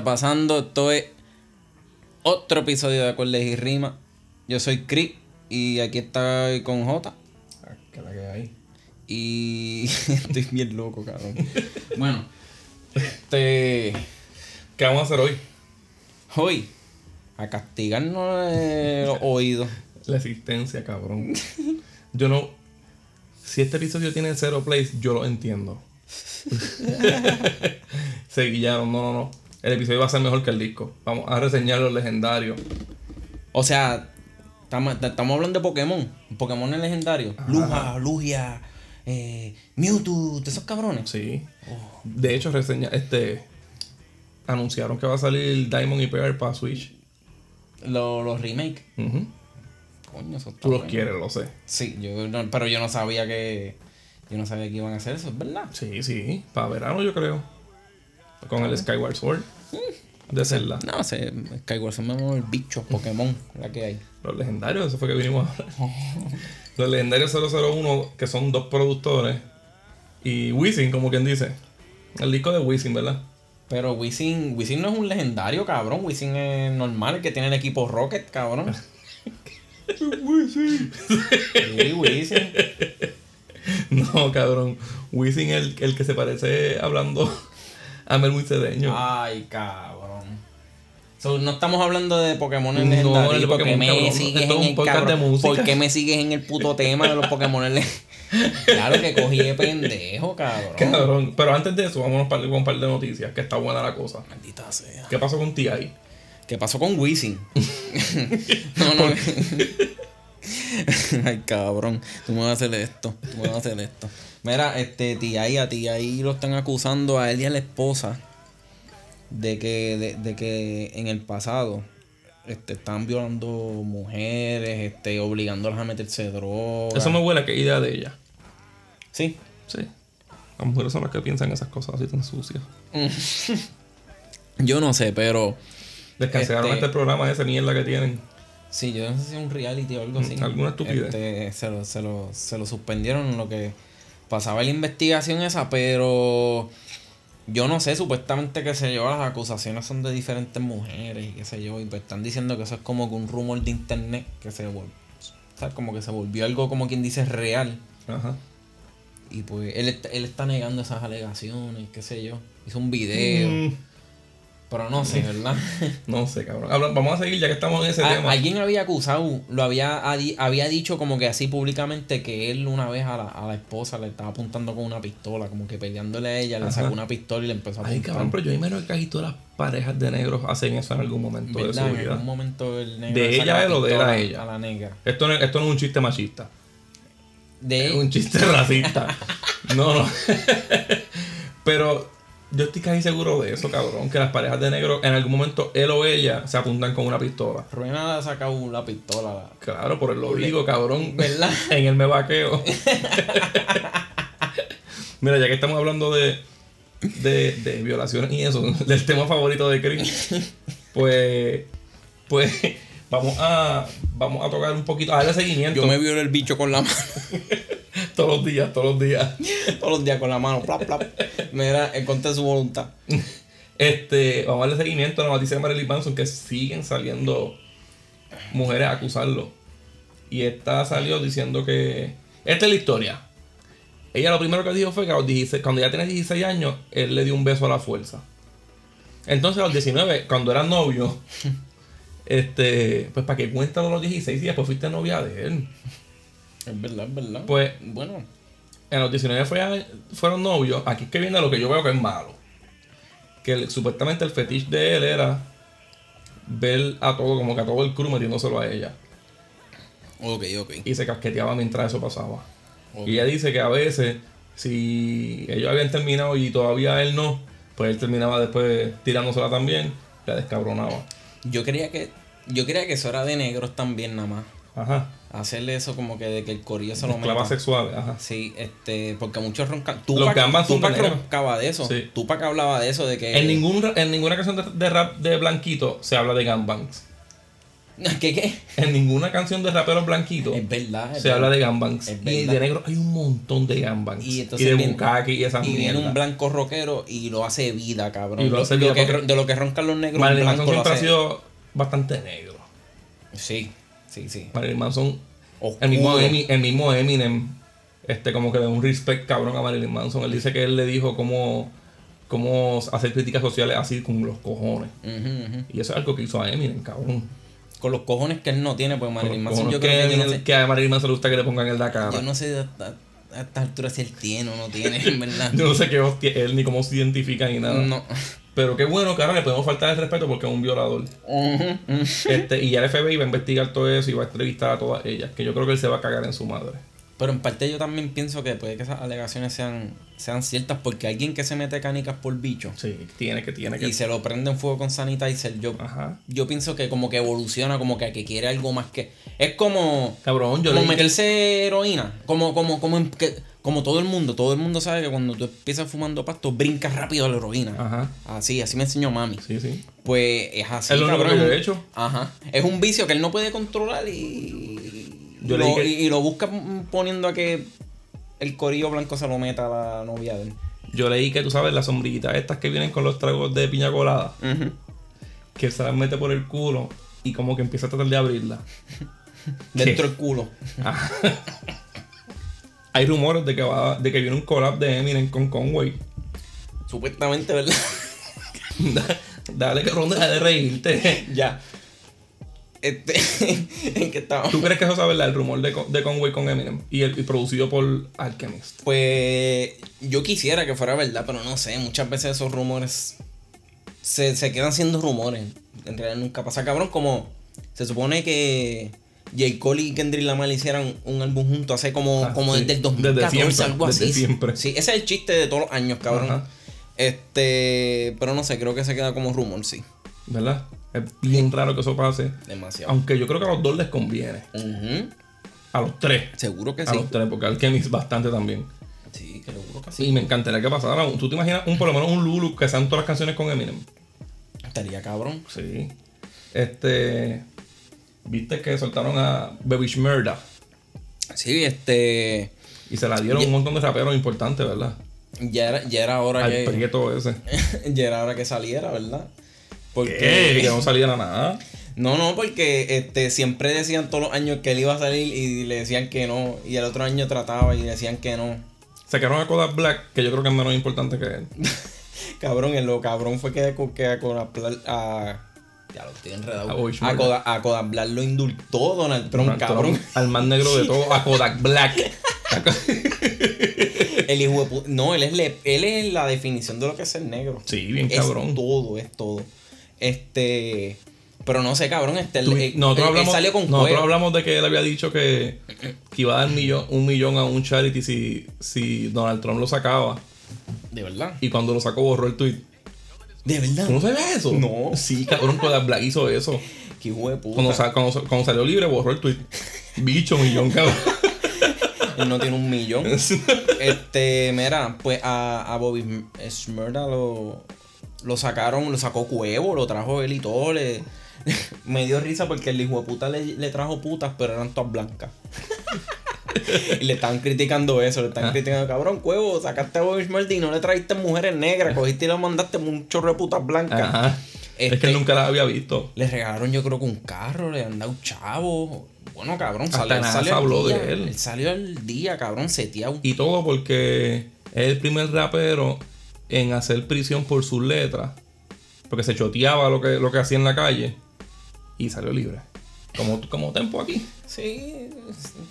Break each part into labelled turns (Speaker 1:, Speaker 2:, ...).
Speaker 1: ¿Qué está pasando? Esto es otro episodio de Acordes y Rima. Yo soy Chris y aquí está con J.
Speaker 2: Ah, ¿Qué la que hay?
Speaker 1: Y estoy bien loco, cabrón. bueno, este.
Speaker 2: ¿Qué vamos a hacer hoy?
Speaker 1: Hoy, a castigarnos los oídos.
Speaker 2: La existencia, cabrón. Yo no. Si este episodio tiene cero plays, yo lo entiendo. Se guillaron, no, no, no. El episodio va a ser mejor que el disco. Vamos a reseñar los legendarios.
Speaker 1: O sea, estamos hablando de Pokémon. Pokémon es legendario. Luja, Lugia, eh, Mewtwo, de esos cabrones.
Speaker 2: Sí. De hecho, reseña, este. Anunciaron que va a salir Diamond y Pearl para Switch.
Speaker 1: Los, los remake.
Speaker 2: Ujú.
Speaker 1: Coño, eso está
Speaker 2: Tú los
Speaker 1: bueno.
Speaker 2: quieres, lo sé.
Speaker 1: Sí, yo no- pero yo no sabía que. Yo no sabía que iban a hacer eso, es verdad.
Speaker 2: Sí, sí. Para verano, yo creo. Con el Skyward Sword. De Zelda.
Speaker 1: No sé, Skyward Sword me mueve el bicho, Pokémon, la que hay.
Speaker 2: Los legendarios, eso fue que vinimos a hablar. Los legendarios 001, que son dos productores. Y Wisin, como quien dice. El disco de Wisin, ¿verdad?
Speaker 1: Pero Wisin, Wisin no es un legendario, cabrón. Wisin es normal, el que tiene el equipo Rocket, cabrón. Wisin. Sí, Wisin.
Speaker 2: No, cabrón. Wisin es el, el que se parece hablando a Melvin Cedeño.
Speaker 1: Ay, cabrón. So, no estamos hablando de Pokémon
Speaker 2: No,
Speaker 1: legendarios. porque me
Speaker 2: cabrón.
Speaker 1: sigues en el
Speaker 2: podcast
Speaker 1: cabrón?
Speaker 2: de música.
Speaker 1: ¿Por qué me sigues en el puto tema de los Pokémon legendarios? Claro que cogí de pendejo, cabrón.
Speaker 2: Cabrón. Pero antes de eso, vámonos para- con un par de noticias, que está buena la cosa.
Speaker 1: Maldita sea.
Speaker 2: ¿Qué pasó con T.I.?
Speaker 1: ¿Qué pasó con Wisin? no, no. Ay, cabrón. Tú me vas a hacer esto. Tú me vas a hacer esto. Mira, este, tía a tía ahí lo están acusando a él y a la esposa de que, de, de que en el pasado este, estaban violando mujeres, este, obligándolas a meterse droga.
Speaker 2: Eso me huele a que idea de ella.
Speaker 1: Sí.
Speaker 2: Sí. Las mujeres son las que piensan esas cosas así tan sucias.
Speaker 1: Yo no sé, pero.
Speaker 2: Descancelaron
Speaker 1: Este-
Speaker 2: este programa, esa mierda que tienen.
Speaker 1: Sí, yo no sé si es un reality o algo así.
Speaker 2: Mm, alguna estupidez.
Speaker 1: Este, se, lo, se, lo, se lo suspendieron en lo que pasaba la investigación esa, pero yo no sé, supuestamente que se yo, las acusaciones son de diferentes mujeres y qué sé yo, y pues están diciendo que eso es como que un rumor de internet que se volvió, o sea, como que se volvió algo como quien dice real.
Speaker 2: Ajá.
Speaker 1: Y pues él, está- él está negando esas alegaciones, qué sé yo. Hizo un video,
Speaker 2: Mm,
Speaker 1: pero no sé, ¿verdad?
Speaker 2: no sé, cabrón. Habla- vamos a seguir ya que estamos en ese
Speaker 1: A-
Speaker 2: tema.
Speaker 1: Alguien había acusado, lo había, había dicho como que así públicamente que él una vez a la, a la esposa le estaba apuntando con una pistola, como que peleándole a ella, le sacó una pistola y le empezó a
Speaker 2: Ay,
Speaker 1: apuntar.
Speaker 2: cabrón, pero yo imagino que casi todas las parejas de negros hacen eso en algún momento de su
Speaker 1: En algún momento el negro
Speaker 2: ¿De ella
Speaker 1: la
Speaker 2: él o de él a ella?
Speaker 1: A la negra.
Speaker 2: Esto no, esto no es un chiste machista.
Speaker 1: De
Speaker 2: Es un chiste racista. No, no. Pero yo estoy casi seguro de eso, cabrón. Que las parejas de negros, en algún momento, él o ella se apuntan con una pistola.
Speaker 1: Ruena le ha sacado la pistola.
Speaker 2: Claro, por el obligo, cabrón.
Speaker 1: ¿Verdad?
Speaker 2: En el me vaqueo. Mira, ya que estamos hablando de, de, de violaciones y eso, del tema favorito de Chris, pues, pues vamos a, vamos a tocar un poquito, a darle seguimiento
Speaker 1: Yo me violo el bicho con la mano.
Speaker 2: Todos los días, todos los días.
Speaker 1: Todos los días con la mano. Plap, plap. Mira, en contra de su voluntad.
Speaker 2: Este, vamos a darle seguimiento a la noticia de Marilyn Manson que siguen saliendo mujeres a acusarlo. Y esta salió diciendo que. Esta es la historia. Ella lo primero que dijo fue que a los 16 cuando ella tenía 16 años, él le dio un beso a la fuerza. Entonces a los 19, cuando eran novios, este, pues para que cuenta de los 16 y después fuiste novia de él.
Speaker 1: Es verdad, es verdad.
Speaker 2: Pues
Speaker 1: bueno.
Speaker 2: en los 19 fue- fueron novios. Aquí es que viene lo que yo veo que es malo. Que el- supuestamente el fetiche de él era ver a todo, como que a todo el crew metiéndoselo a ella.
Speaker 1: Ok, ok.
Speaker 2: Y se casqueteaba mientras eso pasaba. Y ella dice que a veces, si ellos habían terminado y todavía él no, pues él terminaba después tirándosela también, la descabronaba.
Speaker 1: Yo creía que. Yo creía que eso era de negros también nada más.
Speaker 2: Ajá.
Speaker 1: Hacerle eso como que de que el corillo se lo meta.
Speaker 2: sexuales, ajá.
Speaker 1: Sí, este, porque muchos roncan.
Speaker 2: Los
Speaker 1: Tupac,
Speaker 2: son
Speaker 1: Tupac roncaba de eso.
Speaker 2: Sí.
Speaker 1: Tupac hablaba de eso, de que.
Speaker 2: En, ningún, en ninguna canción de, de rap de Blanquito se habla de gangbangs.
Speaker 1: ¿Qué qué?
Speaker 2: En ninguna canción de raperos blanquitos
Speaker 1: Es verdad. es
Speaker 2: se habla de gangbangs. Y de negro hay un montón de gangbangs.
Speaker 1: Y
Speaker 2: Y, de bukkake y esas
Speaker 1: Y viene un blanco rockero y lo hace vida, cabrón.
Speaker 2: Y lo hace
Speaker 1: de,
Speaker 2: vida
Speaker 1: que, de lo que roncan los negros,
Speaker 2: Marilyn Manson
Speaker 1: lo
Speaker 2: siempre ha sido bastante negro.
Speaker 1: Sí, sí, sí.
Speaker 2: Marilyn Manson,
Speaker 1: Oscuro.
Speaker 2: el mismo, Emi- el mismo Eminem, este como que de un respect cabrón a Marilyn Manson. Él dice que él le dijo cómo, cómo hacer críticas sociales así con los cojones. Y eso es algo que hizo a Eminem, cabrón.
Speaker 1: Con los cojones que él no tiene, pues Marilyn Manson yo creo
Speaker 2: que,
Speaker 1: yo no sé,
Speaker 2: que a Marilyn Manson le gusta que le pongan el de la cara.
Speaker 1: yo no sé a, a- a estas alturas si él tiene o no tiene, en verdad.
Speaker 2: Yo no sé qué hostia él ni cómo se identifica ni nada.
Speaker 1: No.
Speaker 2: Pero qué bueno que ahora le podemos faltar el respeto porque es un violador. Este, y ya el FBI va a investigar todo eso y va a entrevistar a todas ellas. Que yo creo que él se va a cagar en su madre.
Speaker 1: Pero en parte yo también pienso que puede que esas alegaciones sean, sean ciertas porque alguien que se mete canicas por bicho
Speaker 2: Sí, tiene que, tiene que.
Speaker 1: y se lo prende en fuego con sanitizer, yo,
Speaker 2: Ajá.
Speaker 1: yo pienso que como que evoluciona, como que, que quiere algo más que... Es como...
Speaker 2: Cabrón, yo
Speaker 1: como
Speaker 2: que-
Speaker 1: meterse heroína. Como, como, como, en- que- como todo el mundo. Todo el mundo sabe que cuando tú empiezas fumando pasto, brincas rápido a la heroína.
Speaker 2: Ajá.
Speaker 1: Así, así me enseñó mami.
Speaker 2: Sí, sí.
Speaker 1: Pues es así.
Speaker 2: Es lo único
Speaker 1: cabrón.
Speaker 2: que yo he hecho.
Speaker 1: Ajá. Es un vicio que él no puede controlar y.
Speaker 2: Yo
Speaker 1: lo, y, y lo busca poniendo a que el corillo blanco se lo meta a la novia de él.
Speaker 2: Yo leí que tú sabes las sombrillitas estas que vienen con los tragos de piña colada.
Speaker 1: Ujú.
Speaker 2: Que se las mete por el culo y como que empieza a tratar de abrirla.
Speaker 1: Dentro del culo.
Speaker 2: Hay rumores de que va, de que viene un collab de Eminem con Conway.
Speaker 1: Supuestamente, ¿verdad?
Speaker 2: Dale que ronda deja de reírte.
Speaker 1: ya. Este. ¿En qué estaba?
Speaker 2: ¿Tú crees que eso es verdad? El rumor de, Con- de Conway con Eminem y, el, y producido por Alchemist.
Speaker 1: Pues yo quisiera que fuera verdad, pero no sé, muchas veces esos rumores se, se quedan siendo rumores. En realidad nunca pasa. Cabrón, como se supone que J. Cole y Kendrick Lamar hicieran un álbum juntos hace como,
Speaker 2: Ah,
Speaker 1: como
Speaker 2: sí.
Speaker 1: desde el
Speaker 2: Desde
Speaker 1: 2014,
Speaker 2: siempre,
Speaker 1: algo
Speaker 2: desde
Speaker 1: así.
Speaker 2: siempre.
Speaker 1: Sí, ese es el chiste de todos los años, cabrón.
Speaker 2: Ajá.
Speaker 1: Este, pero no sé, creo que se queda como rumor, sí.
Speaker 2: ¿Verdad? Es bien raro que eso pase.
Speaker 1: Demasiado.
Speaker 2: Aunque yo creo que a los dos les conviene.
Speaker 1: Ujú.
Speaker 2: A los tres.
Speaker 1: Seguro que
Speaker 2: A
Speaker 1: sí.
Speaker 2: los tres, porque Alchemist bastante también.
Speaker 1: Sí, que seguro que sí.
Speaker 2: Sí, me encantaría que pasara. ¿Tú te imaginas un, por lo menos un Lulu que sean todas las canciones con Eminem?
Speaker 1: Estaría cabrón.
Speaker 2: Sí. Este. Viste que soltaron a Babish Murda
Speaker 1: Sí, este.
Speaker 2: y se la dieron
Speaker 1: Ya-
Speaker 2: un montón de raperos importantes, ¿verdad?
Speaker 1: Ya era, ya era hora
Speaker 2: Al
Speaker 1: que.
Speaker 2: prieto ese.
Speaker 1: ya era hora que saliera, ¿verdad? Porque.
Speaker 2: ¿Qué? Que no saliera nada.
Speaker 1: No, no, porque este, siempre decían todos los años que él iba a salir y le decían que no. Y el otro año trataba y decían que no.
Speaker 2: Sacaron a Kodak Black, que yo creo que es menos importante que él.
Speaker 1: Cabrón, el lo cabrón fue que, que a Kodak Black- a. Ya lo estoy enredado.
Speaker 2: A Bobby
Speaker 1: A. Kodak, a Kodak Black lo indultó Donald Trump,
Speaker 2: Donald
Speaker 1: cabrón.
Speaker 2: Trump, al más negro de todo, a Kodak Black.
Speaker 1: El hijo de No, él es, le- él es la definición de lo que es ser negro.
Speaker 2: Sí, bien
Speaker 1: Es
Speaker 2: cabrón.
Speaker 1: todo, es todo. Este. Pero no sé, cabrón. Este,
Speaker 2: Tú- nosotros, hablamos,
Speaker 1: salió con
Speaker 2: nosotros
Speaker 1: cuero.
Speaker 2: hablamos de que él había dicho que, que iba a dar millón, un millón a un charity si, si Donald Trump lo sacaba.
Speaker 1: De verdad.
Speaker 2: Y cuando lo sacó borró el tweet.
Speaker 1: De verdad.
Speaker 2: ¿Tú no sabías eso?
Speaker 1: No.
Speaker 2: Sí, cabrón, Kodak Black hizo eso.
Speaker 1: Qué hijo de puta.
Speaker 2: Cuando, sa- cuando, cuando salió libre borró el tweet. Bicho, millón, cabrón.
Speaker 1: Él no tiene un millón. este, mira, pues a, a Bobby Smurda lo, lo sacaron, lo sacó Cuevo, lo trajo él y todo. Le, me dio risa porque el hijo de puta le, le trajo putas, pero eran todas blancas. y le estaban criticando eso, le
Speaker 2: Ah.
Speaker 1: criticando, cabrón, Cuevo, sacaste a Bobby Smurda y no le trajiste mujeres negras, cogiste y le mandaste un chorro de putas blancas.
Speaker 2: Ajá. Es
Speaker 1: Este-
Speaker 2: que él nunca las había visto.
Speaker 1: Le regalaron yo creo que un carro, le han dado chavo. Bueno, cabrón,
Speaker 2: Hasta
Speaker 1: salió, salió
Speaker 2: habló
Speaker 1: día.
Speaker 2: de él.
Speaker 1: salió el día, cabrón, seteado.
Speaker 2: Y todo porque es el primer rapero en hacer prisión por sus letras. Porque se choteaba lo que, lo que hacía en la calle. Y salió libre. Como, como Tempo aquí.
Speaker 1: Sí,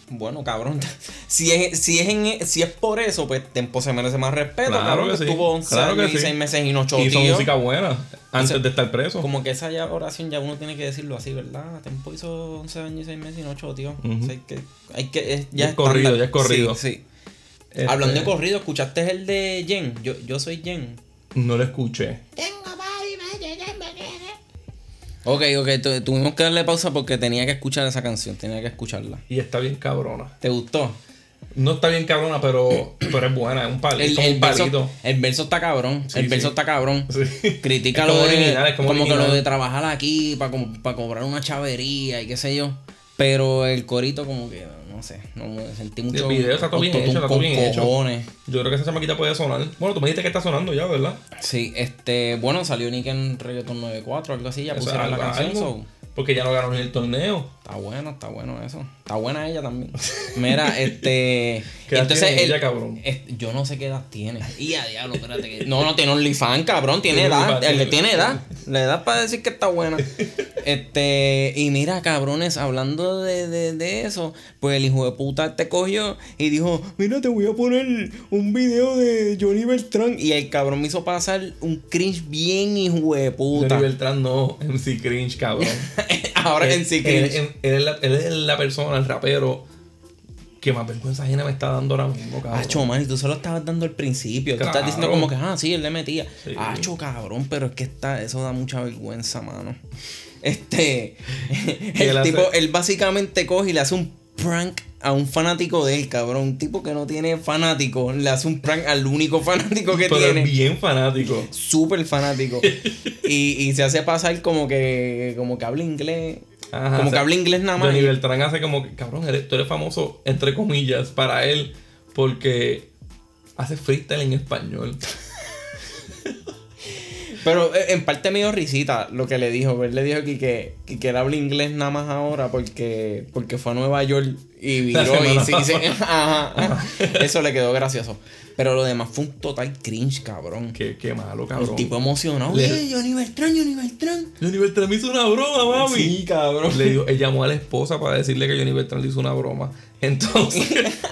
Speaker 1: bueno, cabrón. Si es, si, es en, si es por eso, pues Tempo se merece más respeto.
Speaker 2: Claro
Speaker 1: cabrón,
Speaker 2: que
Speaker 1: que
Speaker 2: sí,
Speaker 1: estuvo 11
Speaker 2: claro que
Speaker 1: años y
Speaker 2: sí.
Speaker 1: 6 meses y no
Speaker 2: Hizo
Speaker 1: choteó.
Speaker 2: música buena antes
Speaker 1: Ese-
Speaker 2: de estar preso.
Speaker 1: Como que esa ya oración ya uno tiene que decirlo así, ¿verdad? Tempo hizo 11 años y 6 meses y no choteó.
Speaker 2: Ujú.
Speaker 1: O sea, hay que, hay que, es,
Speaker 2: Ya es corrido, ya es corrido.
Speaker 1: Sí, sí.
Speaker 2: Este,
Speaker 1: Hablando de corrido, ¿escuchaste el de Jen? Yo, yo soy Jen.
Speaker 2: No lo escuché.
Speaker 1: Ok, ok, tu- tuvimos que darle pausa porque tenía que escuchar esa canción, tenía que escucharla.
Speaker 2: Y está bien cabrona.
Speaker 1: ¿Te gustó?
Speaker 2: No está bien cabrona, pero, pero es buena, es un, pal, es
Speaker 1: El,
Speaker 2: como
Speaker 1: el
Speaker 2: un
Speaker 1: verso,
Speaker 2: palito.
Speaker 1: el verso está cabrón.
Speaker 2: Sí,
Speaker 1: el verso
Speaker 2: sí.
Speaker 1: está cabrón.
Speaker 2: Sí.
Speaker 1: Critica
Speaker 2: Es
Speaker 1: lo
Speaker 2: como
Speaker 1: de,
Speaker 2: original, es como
Speaker 1: como que
Speaker 2: original.
Speaker 1: lo de trabajar aquí para cobrar una chavería y qué sé yo. Pero el corito como que, no sé, no me sentí mucho...
Speaker 2: El video está todo bien hecho, está todo bien hecho. Yo creo que esa chamaquita puede sonar. Bueno, tú me dijiste que está sonando ya, ¿verdad?
Speaker 1: Sí, este, bueno, salió Nick en Reggaeton 94, algo así, ya pusieron la canción,
Speaker 2: Porque ya no ganó ni el torneo.
Speaker 1: está bueno, está bueno eso. Está buena ella también. Mira, este,
Speaker 2: ¿Qué edad
Speaker 1: entonces
Speaker 2: tiene
Speaker 1: el-
Speaker 2: ella, cabrón?
Speaker 1: yo no sé qué edad tiene. Y a diablo, espérate que no, no tiene OnlyFans, cabrón, tiene edad, le
Speaker 2: tiene-
Speaker 1: edad, la edad para decir que está buena. Este, y mira, cabrones, hablando de, de, de eso, pues el hijo de puta te cogió y dijo, mira, te voy a poner un video de Johnny Beltrán. Y el cabrón me hizo pasar un cringe bien hijo de puta.
Speaker 2: Johnny Beltrán no, MC Cringe, cabrón.
Speaker 1: Ahora
Speaker 2: Él-
Speaker 1: en sí
Speaker 2: él,
Speaker 1: cringe.
Speaker 2: él- él es la, él es la persona, el rapero, que más vergüenza ajena me está dando ahora mismo, cabrón.
Speaker 1: Acho, man, tú se lo estabas dando al principio. Tú estás diciendo como que, ah, sí, él le metía.
Speaker 2: Sí.
Speaker 1: Acho, cabrón, pero es que está, eso da mucha vergüenza, mano. Este, el
Speaker 2: hace-
Speaker 1: tipo, él básicamente coge y le hace un prank a un fanático de él, cabrón. Un tipo que no tiene fanático, le hace un prank al único fanático que
Speaker 2: Pero
Speaker 1: tiene.
Speaker 2: bien fanático.
Speaker 1: Súper fanático. y, y se hace pasar como que, como que habla inglés.
Speaker 2: Ajá,
Speaker 1: como
Speaker 2: o sea,
Speaker 1: que habla inglés nada más. Y-
Speaker 2: Beltrán hace como que, cabrón, eres- tú eres famoso, entre comillas, para él, porque hace freestyle en español.
Speaker 1: Pero eh, en parte me dio risita lo que le dijo. Él le dijo que, que, que, que él habla inglés nada más ahora porque, porque fue a Nueva York y viró y se, ajá, ajá. Eso le quedó gracioso. Pero lo demás fue un total cringe, cabrón.
Speaker 2: Qué, qué malo,
Speaker 1: El
Speaker 2: cabrón.
Speaker 1: tipo emocionado.
Speaker 2: Le-
Speaker 1: Oye, Johnny Beltrán, Johnny Beltrán.
Speaker 2: Johnny Beltrán me hizo una broma, mami.
Speaker 1: Sí, cabrón.
Speaker 2: Le dijo, él llamó a la esposa para decirle que Johnny Beltrán le hizo una broma. Entonces,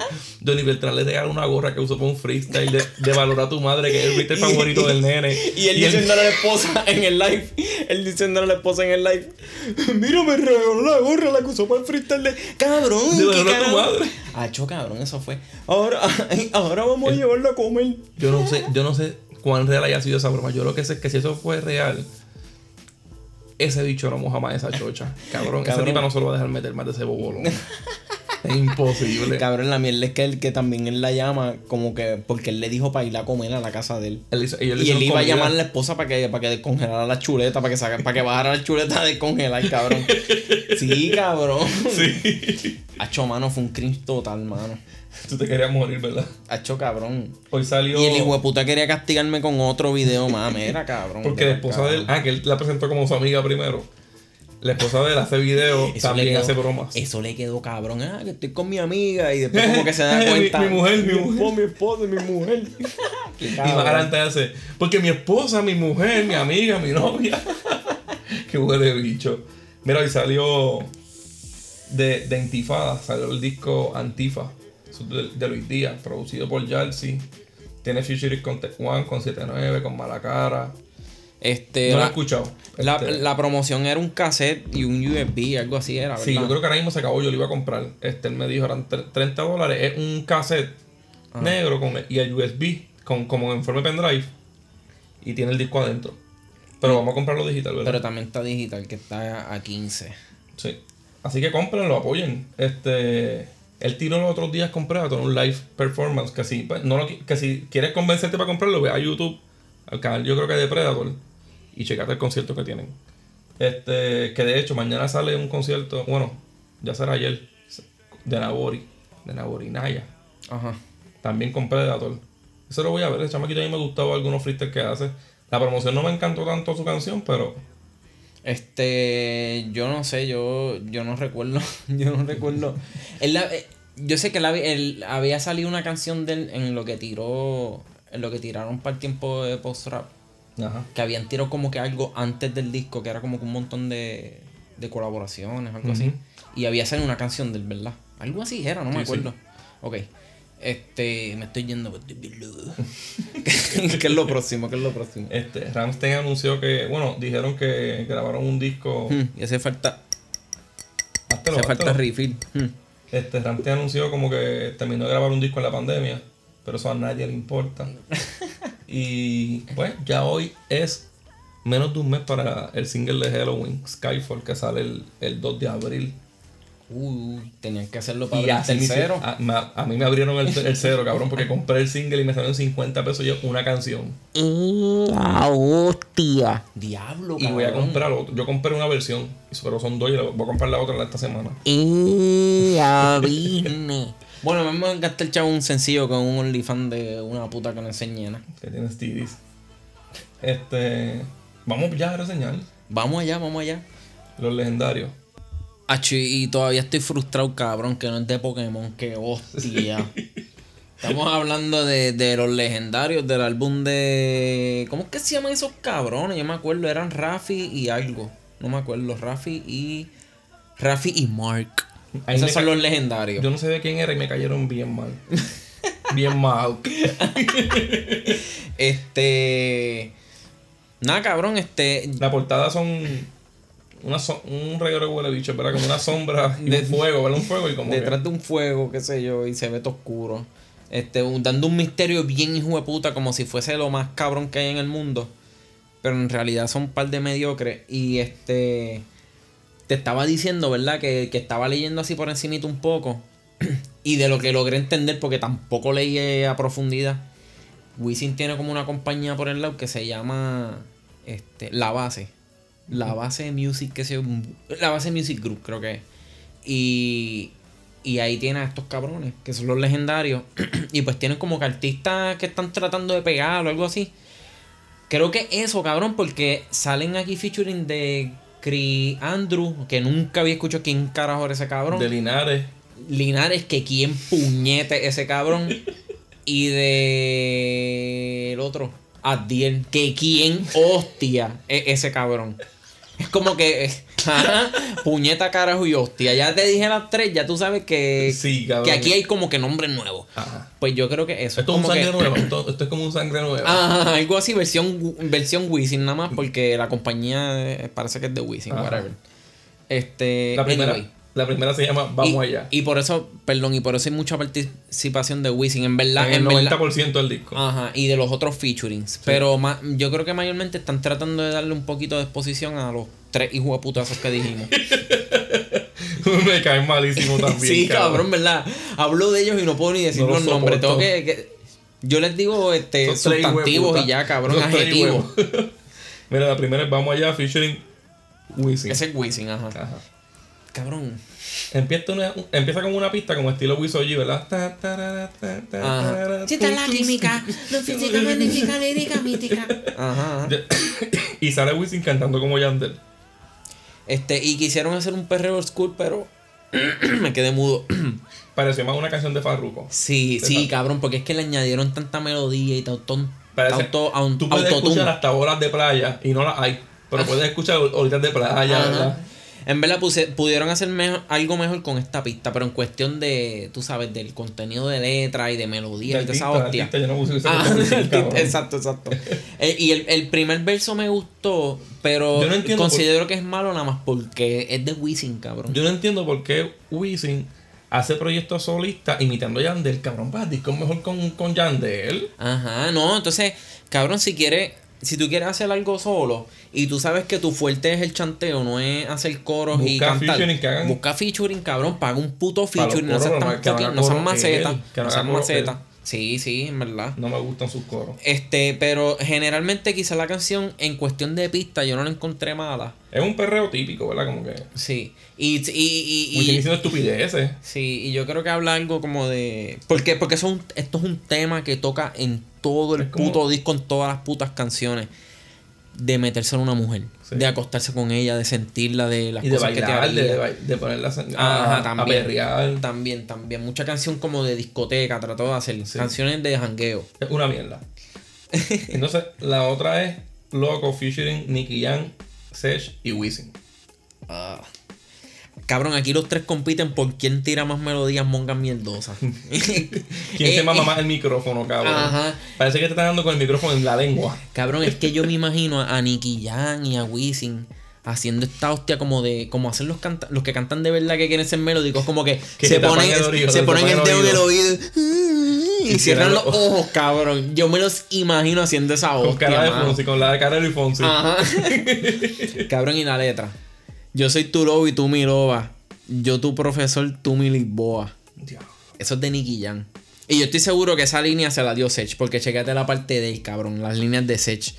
Speaker 2: Johnny Beltrán le regaló una gorra que usó para un freestyle de, de valor a tu madre, que es el freestyle favorito del nene.
Speaker 1: Y él diciéndole a la esposa en el live. Él diciéndole a la esposa en el live. Mira, me regaló la gorra, la que usó para el freestyle de. Cabrón,
Speaker 2: De
Speaker 1: ¿qué
Speaker 2: valor a tu madre.
Speaker 1: Acho, cabrón, eso fue. Ahora, ahora vamos a llevarlo a comer.
Speaker 2: Yo no sé, yo no sé cuán real haya sido esa broma. Yo lo que sé es que si eso fue real, ese bicho no moja más esa chocha. Cabrón, esa tipa no se lo va a dejar meter más de ese bobolón. Es imposible.
Speaker 1: Cabrón, la mierda es que él que también él la llama como que porque él le dijo para ir a comer a la casa de él.
Speaker 2: Hizo-
Speaker 1: Y él iba a llamar a la esposa para que, para que descongelara la chuleta, para que, saca- para que bajara la chuleta de congelar, cabrón. Sí, cabrón.
Speaker 2: Sí.
Speaker 1: Hacho, mano, fue un cringe total, mano.
Speaker 2: Tú te querías morir, ¿verdad?
Speaker 1: Hacho, cabrón.
Speaker 2: Hoy salió.
Speaker 1: Y el hijo de puta quería castigarme con otro video más. Mira, cabrón.
Speaker 2: Porque la esposa
Speaker 1: cabrón.
Speaker 2: de él. Ah, que él la presentó como su amiga primero. La esposa de él hace video,
Speaker 1: Eso le
Speaker 2: también
Speaker 1: quedó-
Speaker 2: hace bromas.
Speaker 1: Eso le quedó cabrón. Ah, que estoy con mi amiga. Y después como que se da
Speaker 2: Mi-
Speaker 1: cuenta.
Speaker 2: mi mujer, mi mujer.
Speaker 1: esposa, mi esposa, mi mujer.
Speaker 2: Y más adelante hace, porque mi esposa, mi mujer, mi amiga, mi novia. Qué huele bicho. Mira, hoy salió de, de Intifada, salió el disco Antifa, de, de Luis Díaz, producido por Jalsi. Tiene featuring con Tech One, con 79, con Malacara.
Speaker 1: Este,
Speaker 2: No lo he escuchado.
Speaker 1: la,
Speaker 2: Este,
Speaker 1: la promoción era un cassette y un USB, algo así era, ¿verdad?
Speaker 2: Sí, yo creo que ahora mismo se acabó, yo lo iba a comprar. Este, él me dijo, eran tre- 30 dólares, es un cassette negro con, y el USB, con, como en forma de pendrive, y tiene el disco adentro. Pero vamos a comprarlo digital, ¿verdad?
Speaker 1: Pero también está digital, que está a 15.
Speaker 2: Sí. Así que cómprenlo, apoyen. Este. Él tiró los otros días con Predator un live performance. Que si, pues, no lo que si quieres convencerte para comprarlo, ve a YouTube, al canal yo creo que de Predator, y checate el concierto que tienen. Este. Que de hecho, mañana sale un concierto, bueno, ya será ayer, de Nabori, de Nabori Naya.
Speaker 1: Ajá.
Speaker 2: También con Predator. Eso lo voy a ver. El chamaquito a mí me gustaba algunos freestyles que hace. La promoción no me encantó tanto su canción, pero.
Speaker 1: Este, yo no sé, yo, yo no recuerdo, yo no recuerdo. Él eh, yo sé que él, había- él había salido una canción de él en lo que tiró, en lo que tiraron para el tiempo de post rap,
Speaker 2: Ajá.
Speaker 1: que habían tirado como que algo antes del disco, que era como que un montón de, de colaboraciones, algo así. Y había salido una canción del verdad. Algo así era, no me
Speaker 2: Sí,
Speaker 1: acuerdo. Ok. Este, me estoy yendo. ¿Qué es lo próximo? ¿Qué es lo próximo?
Speaker 2: Este, Ramstein anunció que, bueno, dijeron que grabaron un disco.
Speaker 1: Hmm, y hace falta,
Speaker 2: Háztelo,
Speaker 1: hace falta refill. Hmm.
Speaker 2: Este, Ramstein anunció como que terminó de grabar un disco en la pandemia, pero eso a nadie le importa. y pues ya hoy es menos de un mes para el single de Halloween, Skyfall, que sale el, el 2 de abril.
Speaker 1: Uy, tenían que hacerlo para
Speaker 2: Y
Speaker 1: ver el tercero.
Speaker 2: a, mí me abrieron el, el cero, cabrón, porque compré el single y me salieron 50 pesos yo una canción.
Speaker 1: ¡La hostia! Diablo,
Speaker 2: Y voy a comprar otro. Yo compré una versión, pero son dos y voy a comprar la otra esta semana.
Speaker 1: bueno, me encanta el chavo un sencillo con un OnlyFans de una puta que no enseña nada.
Speaker 2: Que tiene TDs. Este. Vamos ya a reseñar
Speaker 1: Vamos allá, vamos allá.
Speaker 2: los legendarios.
Speaker 1: Achi, y todavía estoy frustrado, cabrón, que no es de Pokémon, que hostia. Estamos hablando de, de los legendarios del álbum de. ¿Cómo es que se llaman esos cabrones? Yo me acuerdo, eran Rafi y algo. No me acuerdo, Rafi y. Rafi y Mark.
Speaker 2: Ahí
Speaker 1: Esos son los legendarios.
Speaker 2: Yo no sé de quién era y me cayeron bien mal. bien mal.
Speaker 1: Este. Nada, cabrón, este.
Speaker 2: La portada son. Una so- un de huele bicho, ¿verdad? Como una sombra y un fuego, ¿verdad? Un fuego y como. que-
Speaker 1: Detrás de un fuego, qué sé yo, y se ve todo oscuro. Este, un- dando un misterio bien hijo de puta, como si fuese lo más cabrón que hay en el mundo. Pero en realidad son un par de mediocres. Y este. Te estaba diciendo, ¿verdad? Que, que estaba leyendo así por encimita un poco. y de lo que logré entender, porque tampoco leí a profundidad. Wisin tiene como una compañía por el lado que se llama este, La Base. La Base Music, que se La Base Music Group, creo que es. Y, y ahí tiene a estos cabrones, que son los legendarios. y pues tienen como que artistas que están tratando de pegar o algo así. Creo que eso, cabrón, porque salen aquí featuring de Cree Andrew, que nunca había escuchado quién carajo era ese cabrón.
Speaker 2: De Linares.
Speaker 1: Linares, que quién puñete ese cabrón. y de el otro, Adiel, que quién hostia es ese cabrón. Es como que, ajá, puñeta, carajo y hostia. Ya te dije las tres, ya tú sabes que,
Speaker 2: Sí, cabrón.
Speaker 1: que aquí hay como que nombres nuevos.
Speaker 2: Ajá.
Speaker 1: Pues yo creo que eso
Speaker 2: Esto es un
Speaker 1: como
Speaker 2: sangre
Speaker 1: que,
Speaker 2: nueva. Esto, esto es como un sangre nueva.
Speaker 1: Ajá, algo así, versión, versión Wisin nada más, porque la compañía eh, parece que es de Wisin, whatever. Este,
Speaker 2: la, primera,
Speaker 1: anyway.
Speaker 2: La primera se llama Vamos
Speaker 1: y,
Speaker 2: allá.
Speaker 1: Y por eso, perdón, y por eso hay mucha participación de Wisin, en verdad.
Speaker 2: en el
Speaker 1: en verdad-
Speaker 2: 90% del disco.
Speaker 1: Ajá, y de los otros featurings. Pero ma- yo creo que mayormente están tratando de darle un poquito de exposición a los tres hijos de putazos que dijimos.
Speaker 2: Me caen malísimo también.
Speaker 1: sí, cabrón, ¿verdad? Hablo de ellos y no puedo ni decir
Speaker 2: No los
Speaker 1: los nombres. Tengo que, que- Yo les digo este sustantivos y ya, cabrón, adjetivos.
Speaker 2: Mira, la primera es Vamos allá, featuring Wisin.
Speaker 1: Ese es Wisin, ajá.
Speaker 2: Ajá.
Speaker 1: Cabrón.
Speaker 2: Empieza, una- empieza con una pista como estilo Wisoji, ¿verdad? Ta, tarara, ta, ta,
Speaker 1: Ajá.
Speaker 2: tarara,
Speaker 3: Si está la química, no física, magnífica, lírica, mítica.
Speaker 1: Ajá. ajá.
Speaker 2: Y sale Wisin cantando como Yandel.
Speaker 1: Este, y quisieron hacer un perreo school, pero me quedé mudo.
Speaker 2: Pareció más una canción de Farruko.
Speaker 1: Sí, sí, cabrón, porque es que le añadieron tanta melodía y tanto,
Speaker 2: Parece-
Speaker 1: tanto aun-
Speaker 2: Tú puedes
Speaker 1: autotune.
Speaker 2: escuchar hasta horas de playa y no las hay. Pero puedes escuchar horitas de playa,
Speaker 1: Ajá.
Speaker 2: ¿verdad?
Speaker 1: En verdad puse- pudieron hacer mejor- algo mejor con esta pista, pero en cuestión de, tú sabes, del contenido de letra y de melodía
Speaker 2: De
Speaker 1: y de esa hostia.
Speaker 2: yo no puse
Speaker 1: Ah, exacto, exacto. Eh, y el, el primer verso me gustó, pero
Speaker 2: Yo no entiendo
Speaker 1: considero que es malo nada más porque es de Wisin, cabrón.
Speaker 2: Yo no entiendo por qué Wisin hace proyectos solistas imitando a Yandel. Cabrón, para disco mejor con, con Yandel.
Speaker 1: Ajá, no, entonces, cabrón, si quieres, si tú quieres hacer algo solo y tú sabes que tu fuerte es el chanteo, no es hacer coros y cantar.
Speaker 2: featuring que hagan-
Speaker 1: Busca featuring, cabrón, paga un puto featuring, no
Speaker 2: coros,
Speaker 1: seas
Speaker 2: pero
Speaker 1: tan no seas maceta,
Speaker 2: él,
Speaker 1: no seas maceta. Sí, sí, en verdad.
Speaker 2: No me gustan sus coros.
Speaker 1: Este, pero generalmente quizá la canción en cuestión de pista yo no la encontré mala.
Speaker 2: Es un perreo típico, ¿verdad? Como que.
Speaker 1: Sí. Y, y, y, y-
Speaker 2: diciendo estupideces.
Speaker 1: Sí, y yo creo que habla algo como de. Porque, porque un- esto es un tema que toca en todo el
Speaker 2: como-
Speaker 1: puto disco, en todas las putas canciones. De meterse en una mujer,
Speaker 2: Sí.
Speaker 1: de acostarse con ella, de sentirla, de las
Speaker 2: Y de
Speaker 1: cosas que te
Speaker 2: bailar, de,
Speaker 1: haría.
Speaker 2: de, de ponerla a,
Speaker 1: Ajá,
Speaker 2: a,
Speaker 1: también.
Speaker 2: perrear.
Speaker 1: También, también. Mucha canción como de discoteca, trató de hacer.
Speaker 2: Sí.
Speaker 1: Canciones de jangueo.
Speaker 2: Es una mierda. Entonces, la otra es Loco featuring Nicky Jam, Sech y Wisin.
Speaker 1: Ah. Cabrón, aquí los tres compiten por quién tira más melodías mongas mierdosas.
Speaker 2: ¿Quién
Speaker 1: Eh,
Speaker 2: se mama
Speaker 1: eh,
Speaker 2: más el micrófono, cabrón?
Speaker 1: Ajá.
Speaker 2: Parece que te están dando con el micrófono en la lengua.
Speaker 1: Cabrón, es que yo me imagino a Nicky Jam y a Wisin haciendo esta hostia como de como hacen los canta- los que cantan de verdad que quieren ser melódicos como que,
Speaker 2: Que
Speaker 1: se ponen
Speaker 2: el oído,
Speaker 1: se ponen el dedo en el
Speaker 2: oído.
Speaker 1: y,
Speaker 2: Y
Speaker 1: cierran los ojos cabrón yo me los imagino haciendo esa
Speaker 2: Con
Speaker 1: hostia
Speaker 2: cara de. Fonsi, con la de de Luis Fonsi.
Speaker 1: Ajá. cabrón y la letra yo soy tu lobo y tú mi loba Yo tu profesor, tú mi Lisboa. Eso es de Nicky Jam. Y yo estoy seguro que esa línea se la dio Sech, porque checate la parte del cabrón, las líneas de Sech.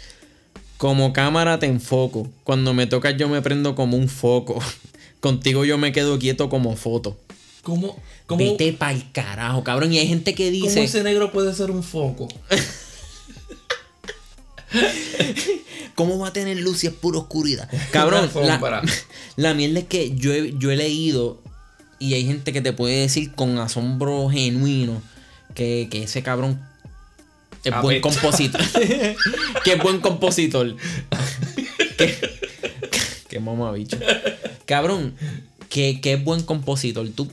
Speaker 1: Como cámara te enfoco. Cuando me tocas yo me prendo como un foco. Contigo yo me quedo quieto como foto.
Speaker 2: ¿Cómo, cómo,
Speaker 1: Vete pa'l carajo, cabrón. Y hay gente que
Speaker 2: cómo
Speaker 1: dice.
Speaker 2: ese negro puede ser un foco?
Speaker 1: ¿Cómo va a tener luz si es pura oscuridad? Cabrón, la, mierda es que yo he, yo he leído y hay gente que te puede decir con asombro genuino que, que ese cabrón es buen compositor. que es buen compositor. que, que mamabicho. Cabrón, que, que es buen compositor. Tú,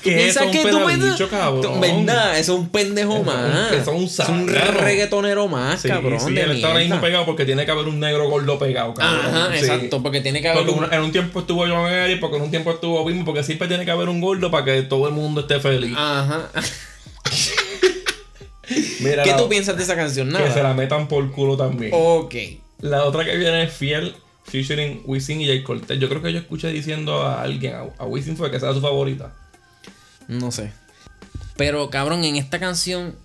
Speaker 2: ¿Qué es un
Speaker 1: que tú piensas-
Speaker 2: cabrón?
Speaker 1: ¿Verdad? Es un pendejo
Speaker 2: Eso es un-
Speaker 1: más.
Speaker 2: es un
Speaker 1: reggaetonero más,
Speaker 2: Sí,
Speaker 1: cabrón.
Speaker 2: sí,
Speaker 1: de
Speaker 2: él está ahora mismo pegado porque tiene que haber un negro gordo pegado, cabrón.
Speaker 1: Ajá,
Speaker 2: Sí.
Speaker 1: exacto, porque tiene que haber
Speaker 2: Porque
Speaker 1: un-
Speaker 2: en un tiempo estuvo John Eric, porque en un tiempo estuvo Bimbo, porque siempre tiene que haber un gordo para que todo el mundo esté feliz.
Speaker 1: Ajá.
Speaker 2: Mira,
Speaker 1: ¿Qué
Speaker 2: la-
Speaker 1: tú piensas de esa canción?
Speaker 2: Que se la metan por culo también.
Speaker 1: Ok.
Speaker 2: La otra que viene es Fiel, featuring Wisin y Jay Cortez. Yo creo que yo escuché diciendo a alguien, a, a Wisin fue que sea su favorita.
Speaker 1: No sé. Pero cabrón, en esta canción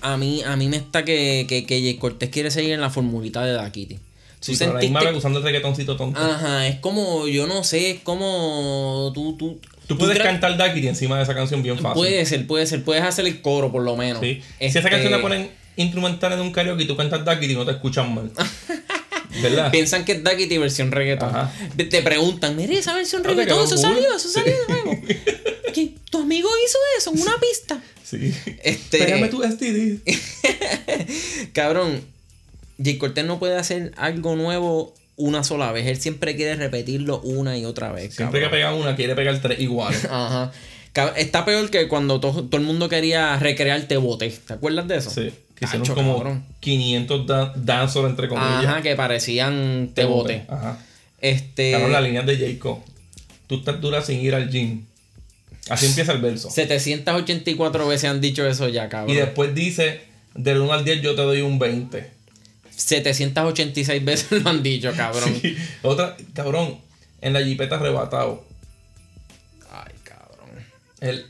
Speaker 1: a mí, a mí me está que, que, que Jay Cortés quiere seguir en la formulita de Da Kitty.
Speaker 2: Sí,
Speaker 1: ¿Tú
Speaker 2: pero la
Speaker 1: sentiste-
Speaker 2: misma usando el reggaetoncito tonto.
Speaker 1: Ajá, es como, yo no sé, es como tú, tú,
Speaker 2: Tú puedes cantar Duckity encima de esa canción bien fácil.
Speaker 1: Puede ser, puede ser, puedes hacer el coro por lo menos.
Speaker 2: Sí. Si
Speaker 1: Este,
Speaker 2: esa canción la ponen instrumental en un karaoke y tú cantas Duckity no te escuchan mal. ¿Verdad?
Speaker 1: Piensan que es Da Kitty versión reggaetón.
Speaker 2: Ajá.
Speaker 1: Te preguntan, mire, esa versión
Speaker 2: Ah, te
Speaker 1: reggaetón, eso salió, eso salió de nuevo. ¿Qué? ¿Tu amigo hizo eso en una pista?
Speaker 2: Sí.
Speaker 1: Este-
Speaker 2: Pégame tu STD.
Speaker 1: Cabrón, Jay Cortés no puede hacer algo nuevo una sola vez. Él siempre quiere repetirlo una y otra vez.
Speaker 2: Siempre que
Speaker 1: cabrón.
Speaker 2: pega una, quiere pegar tres iguales.
Speaker 1: Ajá. Está peor que cuando to- todo el mundo quería recrear Te Boté. ¿Te acuerdas de eso?
Speaker 2: Sí. Que hicieron
Speaker 1: Acho,
Speaker 2: como
Speaker 1: cabrón.
Speaker 2: 500 dan dancers entre comillas.
Speaker 1: Ajá, que parecían Te Boté.
Speaker 2: Ajá.
Speaker 1: Este.
Speaker 2: Cabrón, la línea de Jacob. Tú estás dura sin ir al gym. Así empieza el verso.
Speaker 1: 784 veces han dicho eso ya, cabrón.
Speaker 2: Y después dice, del 1 al 10 yo te doy un 20.
Speaker 1: 786 veces lo han dicho, cabrón.
Speaker 2: Sí. Otra, cabrón, en la jipeta arrebatado.
Speaker 1: Ay, cabrón.
Speaker 2: El,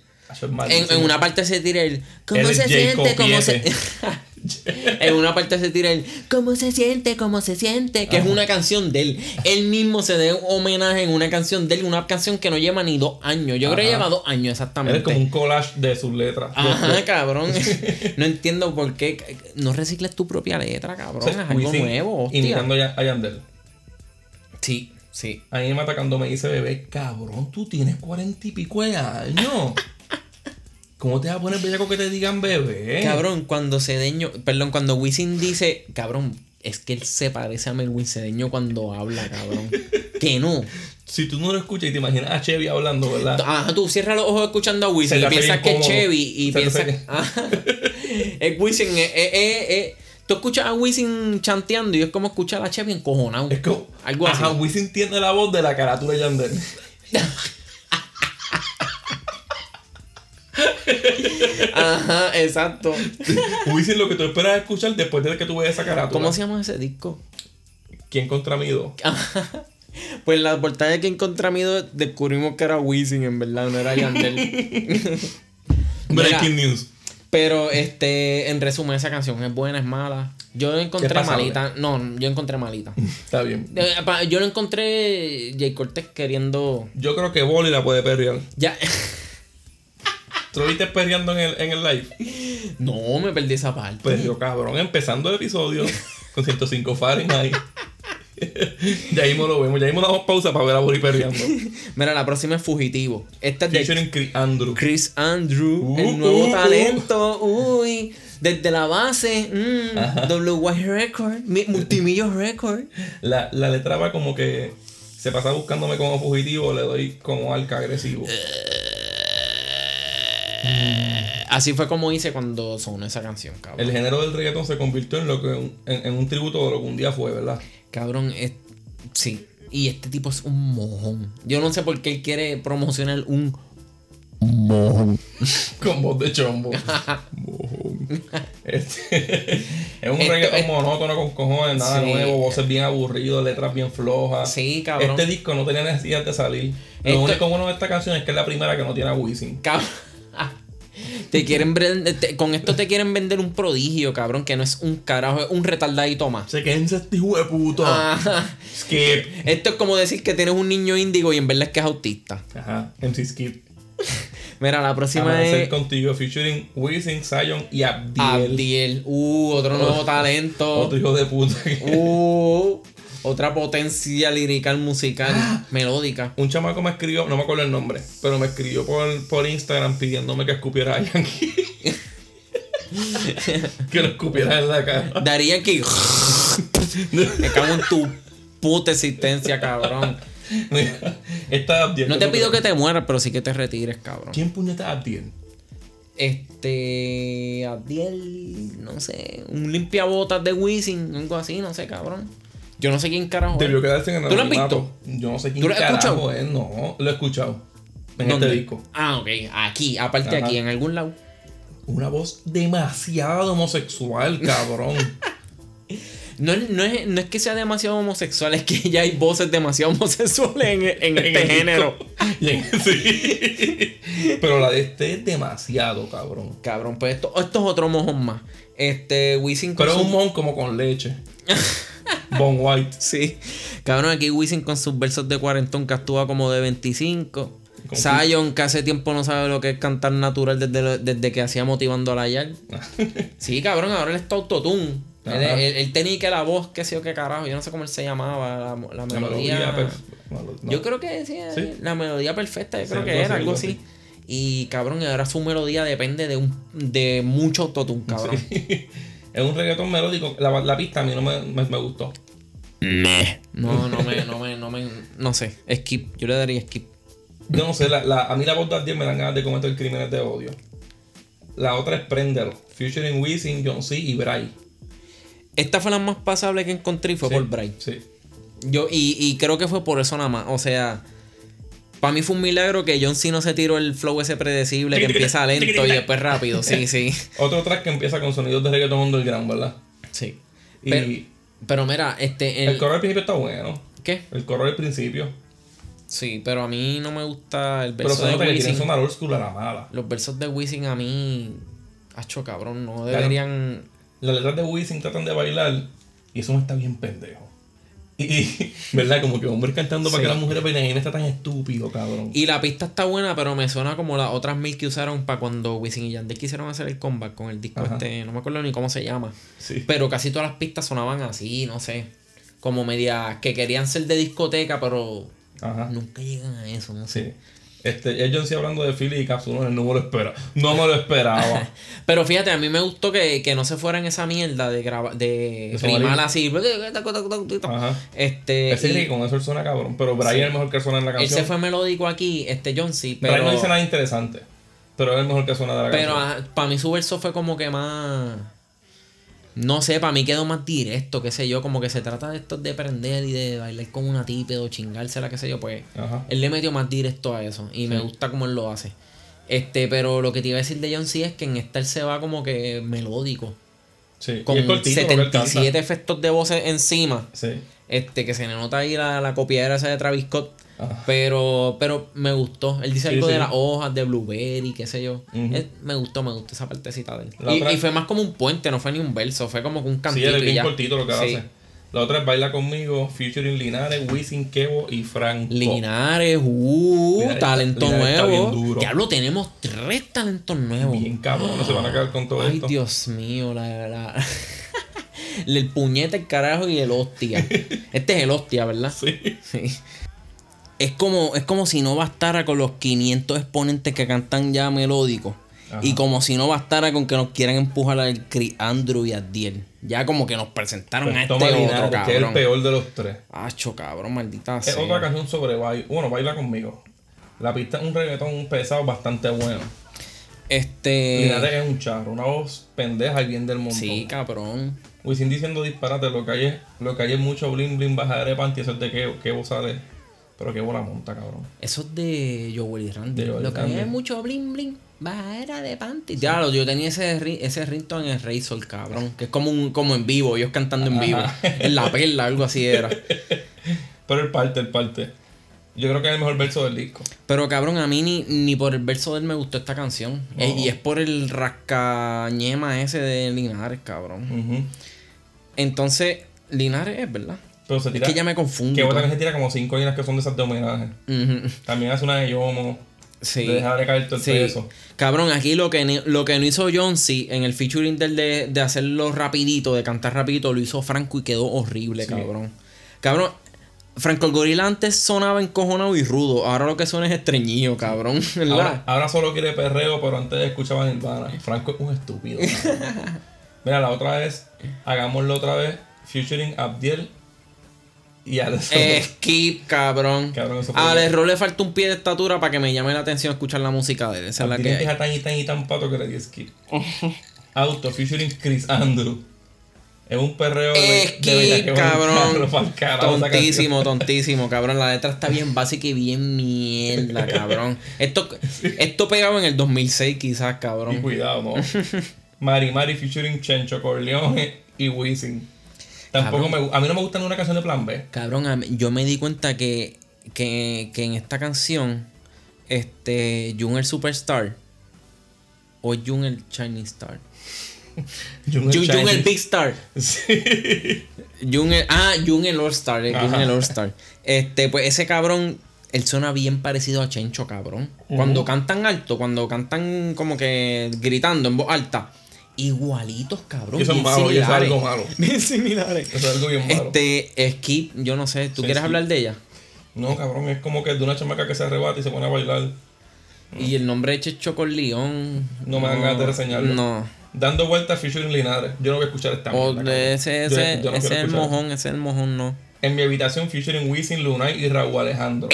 Speaker 1: En, en una parte se tira el. ¿Cómo
Speaker 2: es
Speaker 1: se
Speaker 2: Jacob
Speaker 1: siente? ¿Cómo se.? En una parte se tira el. ¿Cómo se siente? ¿Cómo se siente? Que es una canción de él. Él mismo se da un homenaje en una canción de él. Una canción que no lleva ni dos años. Yo creo que lleva dos años exactamente.
Speaker 2: es como un collage de sus letras.
Speaker 1: Ajá, cabrón. no entiendo por qué. No recicles tu propia letra, cabrón.
Speaker 2: O sea,
Speaker 1: es algo
Speaker 2: Wisin
Speaker 1: nuevo, hostia.
Speaker 2: Imitando a a Yandel.
Speaker 1: Sí, sí.
Speaker 2: A mí me atacando me dice, bebé, cabrón, tú tienes cuarenta y pico de años. ¿Cómo te vas a poner bellaco que te digan bebé?
Speaker 1: Cabrón, cuando Cedeño. Perdón, cuando Wisin dice. Cabrón, es que él se parece a Melwin Cedeño cuando habla, cabrón. que no.
Speaker 2: Si tú no lo escuchas y te imaginas a Chevy hablando, ¿verdad?
Speaker 1: Ajá, tú cierras los ojos escuchando a Wisin y piensas que es. Chevy y piensas. Ajá. es Wisin. eh, eh, eh, eh. Tú escuchas a Wisin chanteando y es como escuchar a Chevy encojonado.
Speaker 2: Es como.
Speaker 1: Algo así.
Speaker 2: Ajá, Wisin tiene la voz de la carátula de Yandel.
Speaker 1: Ajá, exacto.
Speaker 2: Wisin lo que tú esperas escuchar después de que tú veas esa carátula.
Speaker 1: ¿Cómo se llama ese disco?
Speaker 2: ¿Quién contra mí dos?
Speaker 1: Pues la portada de que encontramido descubrimos que era Wisin, en verdad, no era Yandel.
Speaker 2: Breaking news.
Speaker 1: Pero este, en resumen, esa canción es buena, es mala. Yo la encontré malita. No, yo encontré malita.
Speaker 2: Está bien.
Speaker 1: Eh, Yo lo encontré Jay Cortés queriendo.
Speaker 2: Yo creo que Boli la puede perrear.
Speaker 1: Ya.
Speaker 2: ¿Tú lo viste perreando en el, en el live?
Speaker 1: No, me perdí esa parte.
Speaker 2: Yo, cabrón, empezando el episodio con 105 Fahrenheit. ya mismo lo vemos. Ya mismo damos pausa para ver a Boli perreando.
Speaker 1: Mira, la próxima es Fugitivo. Esta es de
Speaker 2: Chris Andrew.
Speaker 1: Chris Andrew,
Speaker 2: Uh,
Speaker 1: el nuevo
Speaker 2: uh, uh.
Speaker 1: talento. Uy, desde la base. Mm, WY Record, mi- Multimillos Record.
Speaker 2: La, la letra va como que se pasa buscándome como fugitivo, le doy como arca agresivo.
Speaker 1: Así fue como hice cuando sonó esa canción, cabrón.
Speaker 2: El género del reggaetón se convirtió en lo que en, en un tributo de lo que un día fue, ¿verdad?
Speaker 1: Cabrón, es- sí. Y este tipo es un mojón. Yo no sé por qué él quiere promocionar un mojón.
Speaker 2: Con voz de chombo. Mojón. Este, Es un
Speaker 1: Esto-
Speaker 2: reggaetón monótono con cojones, nada
Speaker 1: Sí.
Speaker 2: nuevo, voces bien aburridas, letras bien flojas.
Speaker 1: Sí, cabrón.
Speaker 2: Este disco no tenía necesidad de salir.
Speaker 1: Esto-
Speaker 2: Lo único bueno de esta canción es que es la primera que no tiene a Wisin.
Speaker 1: Cabrón. Te quieren te- con esto te quieren vender un prodigio, cabrón, que no es un carajo, es un retardadito más.
Speaker 2: Se quédense este hijo de puto.
Speaker 1: Ajá.
Speaker 2: Skip.
Speaker 1: Esto es como decir que tienes un niño índigo y en verdad es que es autista.
Speaker 2: Ajá, MC Skip.
Speaker 1: Mira, la próxima
Speaker 2: Amanecer
Speaker 1: es
Speaker 2: contigo, featuring Wisin, Zion y Abdiel.
Speaker 1: Abdiel. Uh, otro nuevo talento.
Speaker 2: Otro hijo de puta.
Speaker 1: Uh, otra potencia lirical, musical, melódica.
Speaker 2: Un chamaco me escribió, no me acuerdo el nombre, pero me escribió por, por Instagram pidiéndome que escupiera a Yankee. que lo escupiera en la cara.
Speaker 1: Daría que. Me cago en tu puta existencia, cabrón.
Speaker 2: Mira, esta Abdiel.
Speaker 1: No
Speaker 2: ¿qué
Speaker 1: te pido que te mueras, pero sí que te retires, cabrón.
Speaker 2: ¿Quién puñeta Abdiel?
Speaker 1: Este. Abdiel. No sé. Un limpiabotas de Wisin. Algo así, no sé, cabrón. Yo no sé quién carajo. es.
Speaker 2: Debió quedarse en el
Speaker 1: ¿Tú lo has
Speaker 2: anonimato. Yo no sé quién
Speaker 1: ¿Tú lo has
Speaker 2: carajo
Speaker 1: escuchado?
Speaker 2: es. No, lo he escuchado. En
Speaker 1: ¿Dónde?
Speaker 2: este disco.
Speaker 1: Ah, ok. Aquí, aparte
Speaker 2: Ajá.
Speaker 1: aquí, en algún lado.
Speaker 2: Una voz demasiado homosexual, cabrón.
Speaker 1: No, es- no, es, no es que sea demasiado homosexual, es que ya hay voces demasiado homosexuales en, en
Speaker 2: En
Speaker 1: este género.
Speaker 2: sí. Pero la de este es demasiado, cabrón.
Speaker 1: Cabrón, pues esto, esto es otro mojón más. Este, Wisin
Speaker 2: Pero es un mon como con leche. Bon White.
Speaker 1: Sí. Cabrón, aquí Wisin con sus versos de cuarentón que actúa como de 25.
Speaker 2: Con-
Speaker 1: Zion, que hace tiempo no sabe lo que es cantar natural desde, lo- desde que hacía motivando a la Yal. Sí, cabrón, ahora él está autotune. Él, él- él tenía que la voz, que sé yo qué carajo. Yo no sé cómo él se llamaba, la, la
Speaker 2: La
Speaker 1: melodía.
Speaker 2: no.
Speaker 1: Yo creo que sí,
Speaker 2: Sí.
Speaker 1: la melodía perfecta, yo
Speaker 2: Sí,
Speaker 1: creo que era algo así. Y cabrón, ahora su melodía depende de un de mucho autotune, cabrón.
Speaker 2: es un reggaetón melódico. La, la pista a mí no me, me, me gustó.
Speaker 1: No, no me, no me, no me, no sé. Skip, yo le daría skip.
Speaker 2: Yo no sé, la, la- a mí la voz de Abdiel me dan ganas de cometer crímenes de odio. La otra es Prendelo. Featuring Wisin, John C. y Bray.
Speaker 1: Esta fue la más pasable que encontré y fue
Speaker 2: Sí,
Speaker 1: por Bray.
Speaker 2: Sí.
Speaker 1: Yo, y, y creo que fue por eso nada más. O sea, para mí fue un milagro que John C no se tiró el flow ese predecible que empieza lento y después rápido. Sí, sí.
Speaker 2: Otro track que empieza con sonidos de reggaetón underground, ¿verdad?
Speaker 1: Sí.
Speaker 2: Y
Speaker 1: Pero, pero mira, este.
Speaker 2: el
Speaker 1: El,
Speaker 2: coro al principio está bueno.
Speaker 1: ¿Qué?
Speaker 2: El coro al principio.
Speaker 1: Sí, pero a mí no me gusta el
Speaker 2: Pero
Speaker 1: verso
Speaker 2: se
Speaker 1: de Wisin.
Speaker 2: sonar old school a la mala.
Speaker 1: Los versos de Wisin a mí. Hacho cabrón, no deberían.
Speaker 2: Las letras de Wisin tratan de bailar y eso me está bien pendejo. Y, ¿verdad? Como que hombres cantando para que las mujeres bailen está tan estúpido, cabrón.
Speaker 1: Y la pista está buena, pero me suena como las otras mil que usaron para cuando Wisin y Yandel quisieron hacer el comeback con el disco
Speaker 2: Ajá.
Speaker 1: este. No me acuerdo ni cómo se llama.
Speaker 2: Sí.
Speaker 1: Pero casi todas las pistas sonaban así, no sé. Como media que querían ser de discoteca, pero
Speaker 2: Ajá.
Speaker 1: nunca llegan a eso, no sé.
Speaker 2: Sí. Este, C hablando de Philly y Capsule, no me lo espera. No me lo esperaba.
Speaker 1: Pero fíjate, a mí me gustó que, que no se fuera en esa mierda de graba, de
Speaker 2: De
Speaker 1: rimar así.
Speaker 2: Ajá.
Speaker 1: Este.
Speaker 2: Ese
Speaker 1: y
Speaker 2: con eso él suena cabrón. Pero Brian es el mejor que suena en la
Speaker 1: él
Speaker 2: canción.
Speaker 1: se fue melódico aquí, este John C. Pero,
Speaker 2: Brian no dice nada interesante. Pero es el mejor que suena de la
Speaker 1: pero
Speaker 2: canción.
Speaker 1: para mí su verso fue como que más. No sé, para mí quedó más directo, qué sé yo, como que se trata de esto de prender y de bailar con una tipe o chingársela, qué sé yo, pues
Speaker 2: Ajá.
Speaker 1: él le metió más directo a eso y me gusta cómo él lo hace. Este, pero lo que te iba a decir de John C es que en esta él se va como que melódico,
Speaker 2: Sí.
Speaker 1: con
Speaker 2: cortito lo que él canta.
Speaker 1: 77 efectos de voces encima,
Speaker 2: Sí.
Speaker 1: este, que se le nota ahí la, la copiadera esa de Travis Scott. Pero, pero me gustó. Él dice
Speaker 2: Sí,
Speaker 1: algo
Speaker 2: sí.
Speaker 1: de las hojas, de blueberry, qué sé yo. Me gustó, me gustó esa partecita de él. Y,
Speaker 2: otra-
Speaker 1: y fue más como un puente, no fue ni un verso, fue como un
Speaker 2: Sí,
Speaker 1: cantito
Speaker 2: él es bien
Speaker 1: ya.
Speaker 2: cortito lo que
Speaker 1: Sí.
Speaker 2: hace. La otra es Baila Conmigo, featuring Linares, Wisin, Kevo y Franco.
Speaker 1: Linares, uh,
Speaker 2: Linares
Speaker 1: talento
Speaker 2: Linares
Speaker 1: nuevo. Diablo, tenemos tres talentos nuevos.
Speaker 2: Bien cabrón, no se van a quedar con todo
Speaker 1: Ay,
Speaker 2: esto.
Speaker 1: Dios mío, la, la... el puñete, el carajo y el hostia. Este es el hostia, ¿verdad?
Speaker 2: Sí.
Speaker 1: Sí. Es como, es como si no bastara con los 500 exponentes que cantan ya melódicos.
Speaker 2: Ajá.
Speaker 1: Y como si no bastara con que nos quieran empujar al Cri Andrew y a Diel. Ya como que nos presentaron a
Speaker 2: Pues
Speaker 1: este
Speaker 2: toma
Speaker 1: otro,
Speaker 2: Linares, que es el
Speaker 1: cabrón.
Speaker 2: peor de los tres.
Speaker 1: Acho, cabrón, maldita
Speaker 2: Es
Speaker 1: sea.
Speaker 2: otra canción sobre baile. Bueno, baila conmigo. La pista es un reggaetón pesado bastante bueno.
Speaker 1: Este...
Speaker 2: Linares es un charro, una voz pendeja y bien del montón.
Speaker 1: Sí, cabrón.
Speaker 2: Wisin diciendo disparate, lo que hay es, lo que hay es mucho bling bling, bajadera de panty, eso es de que, que vos sale Pero qué bola monta, cabrón.
Speaker 1: Eso es de Joel y Randy.
Speaker 2: De Joel y
Speaker 1: Lo que
Speaker 2: Randy.
Speaker 1: es mucho bling bling. Bajera de panty. Ya, yo tenía ese, ese ringtone en el Razor, cabrón. Que es como un como en vivo, ellos cantando en vivo. En la perla, algo así era.
Speaker 2: Pero el parte, el parte. Yo creo que es el mejor verso del disco.
Speaker 1: Pero cabrón, a mí ni, ni por el verso de él me gustó esta canción. Eh, y es por el rascañema ese de Linares, cabrón. Entonces, Linares es verdad.
Speaker 2: Pero se
Speaker 1: Es
Speaker 2: tira.
Speaker 1: que ya me confundo.
Speaker 2: Que botan que se tira como cinco líneas que son de esas de homenaje. También hace una de Yomo.
Speaker 1: Sí.
Speaker 2: De dejarle caer todo el
Speaker 1: Sí.
Speaker 2: peso.
Speaker 1: Cabrón, aquí lo que, lo que no hizo John C en el featuring del de, de hacerlo rapidito, de cantar rapidito, lo hizo Franco y quedó horrible,
Speaker 2: Sí.
Speaker 1: cabrón. Cabrón, Franco el Gorila antes sonaba encojonado y rudo, ahora lo que suena es estreñido, cabrón.
Speaker 2: Ahora, ahora solo quiere perreo, pero antes escuchaba Nirvana. Franco es un estúpido. Mira, la otra vez, hagámoslo otra vez, featuring Abdiel y Alex.
Speaker 1: Skip, cabrón.
Speaker 2: Cabrón, eso fue-
Speaker 1: A Alex Roll le falta un pie de estatura para que me llame la atención escuchar la música de él. Esa es la que
Speaker 2: tan y tan y tan pato que le di skip. Auto, featuring Chris Andrew. Es un perreo de, de
Speaker 1: Skip,
Speaker 2: bellaqueo
Speaker 1: cabrón.
Speaker 2: carajo
Speaker 1: Tontísimo, tontísimo, cabrón. La letra está bien básica y bien mierda, cabrón. Esto, esto pegaba en el 2006 quizás,
Speaker 2: canción. Y
Speaker 1: cabrón.
Speaker 2: cuidado, ¿no? Mari Mari featuring Chencho Corleone y Wisin. Tampoco me, a mí no me gusta ninguna canción de Plan B.
Speaker 1: Cabrón, a mí- yo me di cuenta que, que, que en esta canción, este, Jung el Superstar o Jung el Chinese Star.
Speaker 2: Jung el.
Speaker 1: Big Star.
Speaker 2: Sí.
Speaker 1: El, ah, Jung el All Star, eh, el All Star. Este, pues ese cabrón, él suena bien parecido a Chencho, cabrón. Cuando cantan alto, cuando cantan como que gritando en voz alta, igualitos, cabrón.
Speaker 2: Y eso es malo, es algo malo.
Speaker 1: Bien similares.
Speaker 2: Eso es algo bien malo.
Speaker 1: Este, Skip, yo no sé, ¿tú
Speaker 2: Sí,
Speaker 1: quieres
Speaker 2: sí.
Speaker 1: hablar de ella?
Speaker 2: No, cabrón, es como que de una chamaca que se arrebata y se pone a bailar.
Speaker 1: Y el nombre de Checho con León.
Speaker 2: No me dan ganas de reseñarlo.
Speaker 1: No.
Speaker 2: Dando vueltas featuring Linares. Yo no voy a escuchar esta
Speaker 1: O
Speaker 2: mierda,
Speaker 1: de
Speaker 2: cabrón.
Speaker 1: ese,
Speaker 2: Yo-
Speaker 1: ese,
Speaker 2: yo no
Speaker 1: ese es el mojón, ese es el mojón, no.
Speaker 2: En mi habitación featuring Wisin, Lunay y Raúl Alejandro.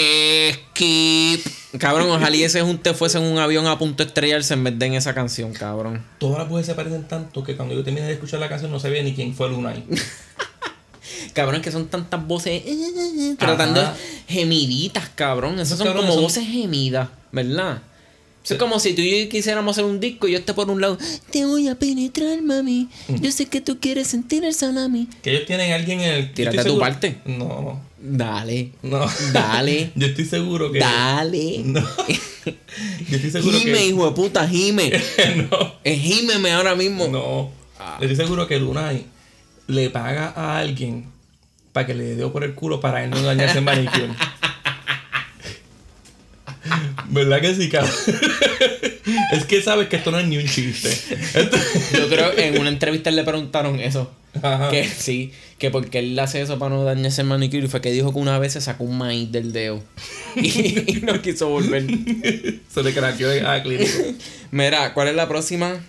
Speaker 1: Skip. Cabrón, ojalá y ese junte fuese en un avión a punto de estrellarse en vez de en esa canción, cabrón.
Speaker 2: Todas las voces se parecen tanto que cuando yo terminé de escuchar la canción no sabía ni quién fue Lunay.
Speaker 1: Cabrón, es que son tantas voces eh, tratando
Speaker 2: Ajá.
Speaker 1: gemiditas, cabrón. Esas son como
Speaker 2: son-
Speaker 1: voces gemidas, ¿verdad? Es como si tú y yo quisiéramos hacer un disco y yo esté por un lado. Te voy a penetrar, mami. Yo sé que tú quieres sentir el salami.
Speaker 2: Que ellos tienen a alguien en el.
Speaker 1: Tírate
Speaker 2: estoy
Speaker 1: tu
Speaker 2: seguro-
Speaker 1: parte.
Speaker 2: No.
Speaker 1: Dale.
Speaker 2: No.
Speaker 1: Dale.
Speaker 2: yo estoy seguro que.
Speaker 1: Dale.
Speaker 2: No. Yo estoy seguro
Speaker 1: Gime,
Speaker 2: que.
Speaker 1: hijo de puta, gime.
Speaker 2: no.
Speaker 1: Gímeme ahora mismo.
Speaker 2: No.
Speaker 1: Ah.
Speaker 2: Yo estoy seguro que Lunay le paga a alguien para que le dé por el culo para él no dañarse en manicure. ¿Verdad que sí, cabrón? es que sabes que esto no es ni un chiste. Esto-
Speaker 1: Yo creo que en una entrevista le preguntaron eso.
Speaker 2: Ajá.
Speaker 1: Que sí, que porque él hace eso para no dañarse el manicure y fue que dijo que una vez se sacó un maíz del dedo. Y, y no quiso volver.
Speaker 2: Se le craqueó de ah, clínico.
Speaker 1: Mira, ¿cuál es la próxima?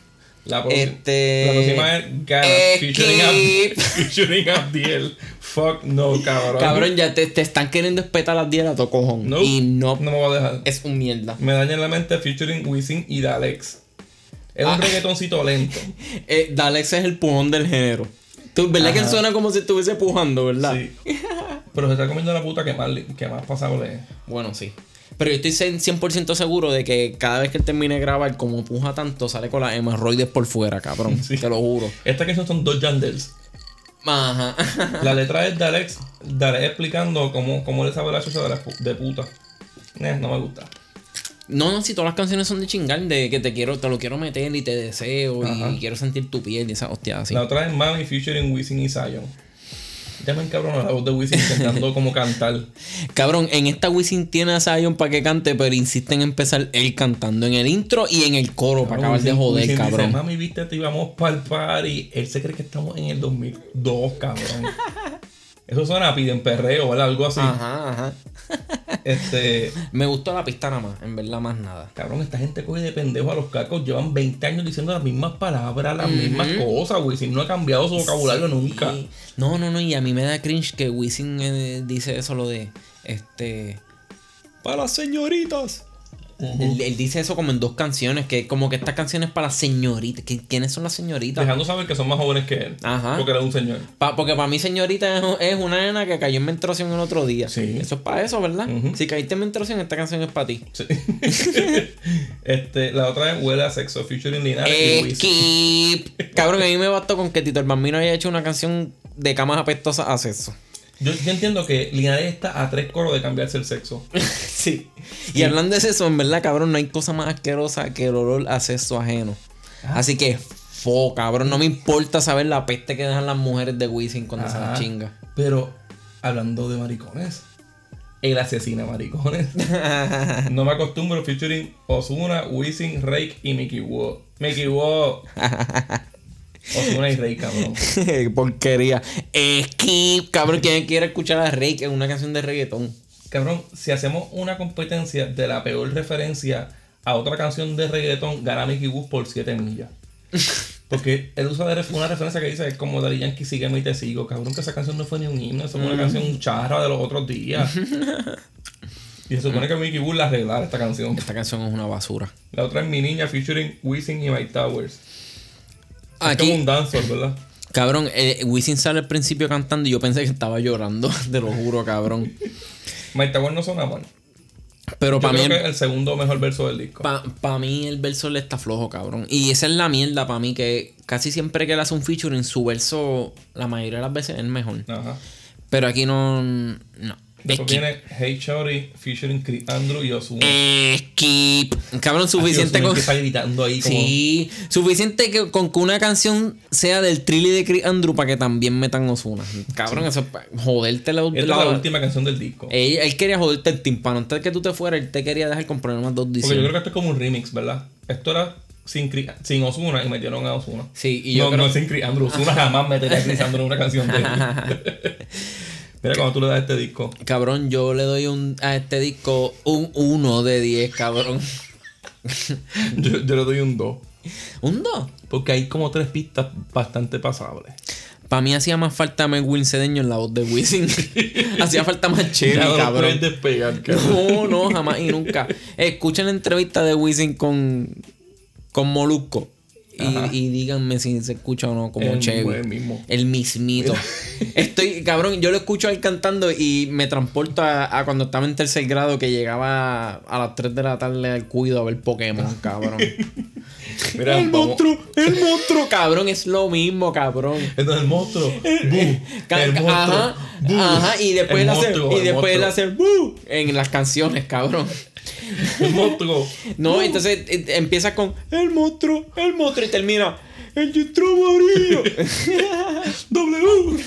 Speaker 2: La, próxima-
Speaker 1: Este-
Speaker 2: la próxima es Gana, featuring. Ab- featuring Abdiel. Fuck no, cabrón.
Speaker 1: Cabrón, ya te, te están queriendo espetar las 10 a tu cojón.
Speaker 2: No,
Speaker 1: Y no,
Speaker 2: no me voy a dejar.
Speaker 1: es un mierda.
Speaker 2: Me daña en la mente featuring Wisin y Dalex. Es
Speaker 1: Ah.
Speaker 2: un reggaetoncito lento.
Speaker 1: Eh, Dalex es el pujón del género. Tú, ¿Verdad que él
Speaker 2: Ajá.
Speaker 1: suena como si estuviese pujando, verdad?
Speaker 2: Sí. Pero se está comiendo la puta que más, que más pasable es.
Speaker 1: Bueno, sí. Pero yo estoy cien- 100% seguro de que cada vez que él termine de grabar, como puja tanto, sale con las hemorroides por fuera, cabrón.
Speaker 2: Sí.
Speaker 1: Te lo juro.
Speaker 2: Esta canción son dos Yandels.
Speaker 1: Ajá.
Speaker 2: La letra es de Alex, de Alex explicando cómo, cómo le sabe la chucha de, la de puta. Eh, no me gusta.
Speaker 1: No, no, si todas las canciones son de chingar, de que te quiero, te lo quiero meter y te deseo
Speaker 2: Ajá.
Speaker 1: y quiero sentir tu piel y esa hostia así.
Speaker 2: La otra es Mami featuring Wisin y Zion. Ya me encabronó la voz de Wisin intentando como cantar.
Speaker 1: Cabrón, en esta Wisin tiene a Zion para que cante, pero insiste en empezar él cantando en el intro y en el coro para acabar de
Speaker 2: Wisin-
Speaker 1: joder,
Speaker 2: Wisin dice,
Speaker 1: cabrón.
Speaker 2: Mami, viste, te íbamos para el party. Él se cree que estamos en el 2002, cabrón. Eso suena a piden perreo, ¿verdad? Algo así.
Speaker 1: Ajá, ajá.
Speaker 2: Este.
Speaker 1: Me gustó la pista nada más, en verdad más nada.
Speaker 2: Cabrón, esta gente coge de pendejo a los cacos. Llevan 20 años diciendo las mismas palabras, las mismas cosas, Wisin. No ha cambiado su vocabulario nunca.
Speaker 1: No, no, no, y a mí me da cringe que Wisin eh, dice eso lo de este para las señoritas. Él, él dice eso como en dos canciones, que como que estas canciones para señoritas. ¿Qui- ¿Quiénes son las señoritas?
Speaker 2: Dejando saber que son más jóvenes que él.
Speaker 1: Ajá.
Speaker 2: Porque era un señor.
Speaker 1: Pa- porque para mí señorita es, es una nena que cayó en menstruación el otro día.
Speaker 2: Sí.
Speaker 1: Eso es para eso, ¿verdad? Si caíste en menstruación, esta canción es para ti.
Speaker 2: Sí. este, la otra es Huele a Sexo, featuring Wisin.
Speaker 1: Skip. Cabrón, a mí me bastó con que Tito el Bambino haya hecho una canción de camas apestosas a sexo.
Speaker 2: Yo, yo entiendo que Linares está a tres coros de cambiarse el sexo.
Speaker 1: Sí. Y hablando de sexo, en verdad, cabrón, no hay cosa más asquerosa que el olor a sexo ajeno. Así que, fo, cabrón, no me importa saber la peste que dejan las mujeres de Wisin cuando se
Speaker 2: Ajá.
Speaker 1: las chinga.
Speaker 2: Pero, hablando de maricones, el asesina maricones. no me acostumbro featuring Osuna, Wisin, Rake y Mickey Wood. Mickey Wood. Osuna y Rake, cabrón.
Speaker 1: Porquería. Skip, cabrón, ¿quién quiere escuchar a Rake en una canción de reggaetón?
Speaker 2: Cabrón, si hacemos una competencia de la peor referencia a otra canción de reggaetón, gana Mickey Wood por 7 millas. Porque él usa una referencia que dice como Daddy Yankee sigue y te sigo. Cabrón, que esa canción no fue ni un himno, eso fue una canción charra de los otros días. y se supone que Mickey Wood la arreglara esta canción.
Speaker 1: Esta canción es una basura.
Speaker 2: La otra es Mi Niña featuring Wisin y Mike Towers. Es como
Speaker 1: Aquí,
Speaker 2: un dancer, ¿verdad?
Speaker 1: cabrón, eh, Wisin sale al principio cantando y yo pensé que estaba llorando, te lo juro, cabrón.
Speaker 2: Towers no suena mal.
Speaker 1: Pero para mí,
Speaker 2: creo que
Speaker 1: el-
Speaker 2: es el segundo mejor verso del disco.
Speaker 1: Pa, mí el verso le está flojo, cabrón. Y esa es la mierda para mí, que casi siempre que él hace un featuring, su verso, la mayoría de las veces es el mejor.
Speaker 2: Ajá.
Speaker 1: Pero aquí no. No.
Speaker 2: Después viene Hey Shorty featuring Chris Andrew y Ozuna.
Speaker 1: Skip. Cabrón, suficiente
Speaker 2: Ozuna
Speaker 1: con.
Speaker 2: empieza gritando ahí como...
Speaker 1: Sí, suficiente que, con que una canción sea del trilly de Chris Andrew para que también metan Osuna. Cabrón, eso es joderte la,
Speaker 2: Esta es la última canción del disco.
Speaker 1: Él, él quería joderte el timpano. Antes de que tú te fueras, él te quería dejar con problemas dos
Speaker 2: Porque yo creo que esto es como un remix, ¿verdad? Esto era sin, sin Ozuna y metieron a Ozuna.
Speaker 1: Sí, y yo
Speaker 2: no,
Speaker 1: creo-
Speaker 2: no sin Chris Andrew. Ozuna jamás metería a Chris Andrew en una canción de él. Mira cuando tú le das a este disco.
Speaker 1: Cabrón, yo le doy un, a este disco un 1 de 10, cabrón.
Speaker 2: Yo, yo le doy un 2.
Speaker 1: ¿Un 2?
Speaker 2: Porque hay como tres pistas bastante pasables.
Speaker 1: Para mí hacía más falta Melwin Cedeño en la voz de Wisin. hacía falta más Chevy, cabrón.
Speaker 2: despegar, cabrón.
Speaker 1: No, no, jamás y nunca. Escuchen la entrevista de Wisin con, con Molusco. Y, y díganme si se escucha o no como
Speaker 2: El
Speaker 1: Chevy.
Speaker 2: el mismo.
Speaker 1: El mismito. Estoy, cabrón, yo lo escucho a él cantando y me transporto a, a cuando estaba en tercer grado que llegaba a las 3 de la tarde al cuido a ver Pokémon, cabrón.
Speaker 2: Mira,
Speaker 1: el
Speaker 2: vamos-
Speaker 1: monstruo, el monstruo, cabrón, es lo mismo, cabrón.
Speaker 2: Entonces el monstruo. el monstruo.
Speaker 1: ajá, ajá, y después
Speaker 2: El
Speaker 1: él hace, y
Speaker 2: el
Speaker 1: después él hace en las canciones, cabrón.
Speaker 2: El monstruo.
Speaker 1: No, entonces eh, empieza con el monstruo, el monstruo y termina el monstruo amarillo.
Speaker 2: W.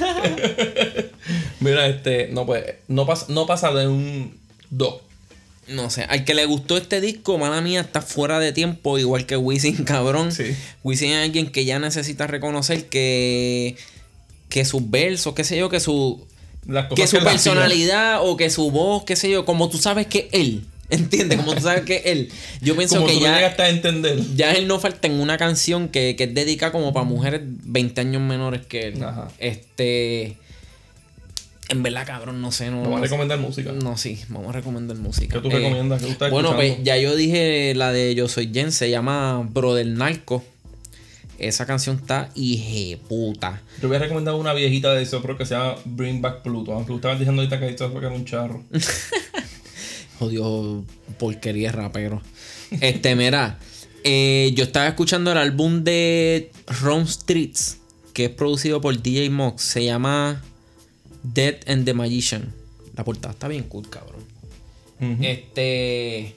Speaker 2: Mira, este, no pues, no pasa, no pasa de un 2.
Speaker 1: No sé, al que le gustó este disco, mala mía, está fuera de tiempo, igual que Wisin, cabrón.
Speaker 2: Sí.
Speaker 1: Wisin es alguien que ya necesita reconocer que, que sus versos, qué sé yo, que su, que su personalidad o que su voz, qué sé yo, como tú sabes que él, ¿entiendes? Como tú sabes que él. Yo pienso
Speaker 2: Como
Speaker 1: que
Speaker 2: tú
Speaker 1: ya,
Speaker 2: llegaste a entender.
Speaker 1: ya él no falta en una canción que, que es dedicada como para mujeres 20 años menores que él.
Speaker 2: Ajá.
Speaker 1: Este. En verdad, cabrón, no sé, no.
Speaker 2: Vamos a recomendar música.
Speaker 1: No, sí, vamos a recomendar música.
Speaker 2: ¿Qué tú
Speaker 1: Eh,
Speaker 2: recomiendas? ¿Qué tú estás
Speaker 1: Bueno, pues ya yo dije la de Yo Soy Jen, se llama Brother Narco. Esa canción está puta.
Speaker 2: Yo voy a recomendar una viejita de Sopro que se llama Bring Back Pluto. Aunque tú estabas diciendo ahorita que esto era un charro.
Speaker 1: Jodió porquería rapero. Este, mira, eh, yo estaba escuchando el álbum de Rome Streets, que es producido por DJ Mox. Se llama Dead and the Magician. La portada está bien cool, cabrón. Este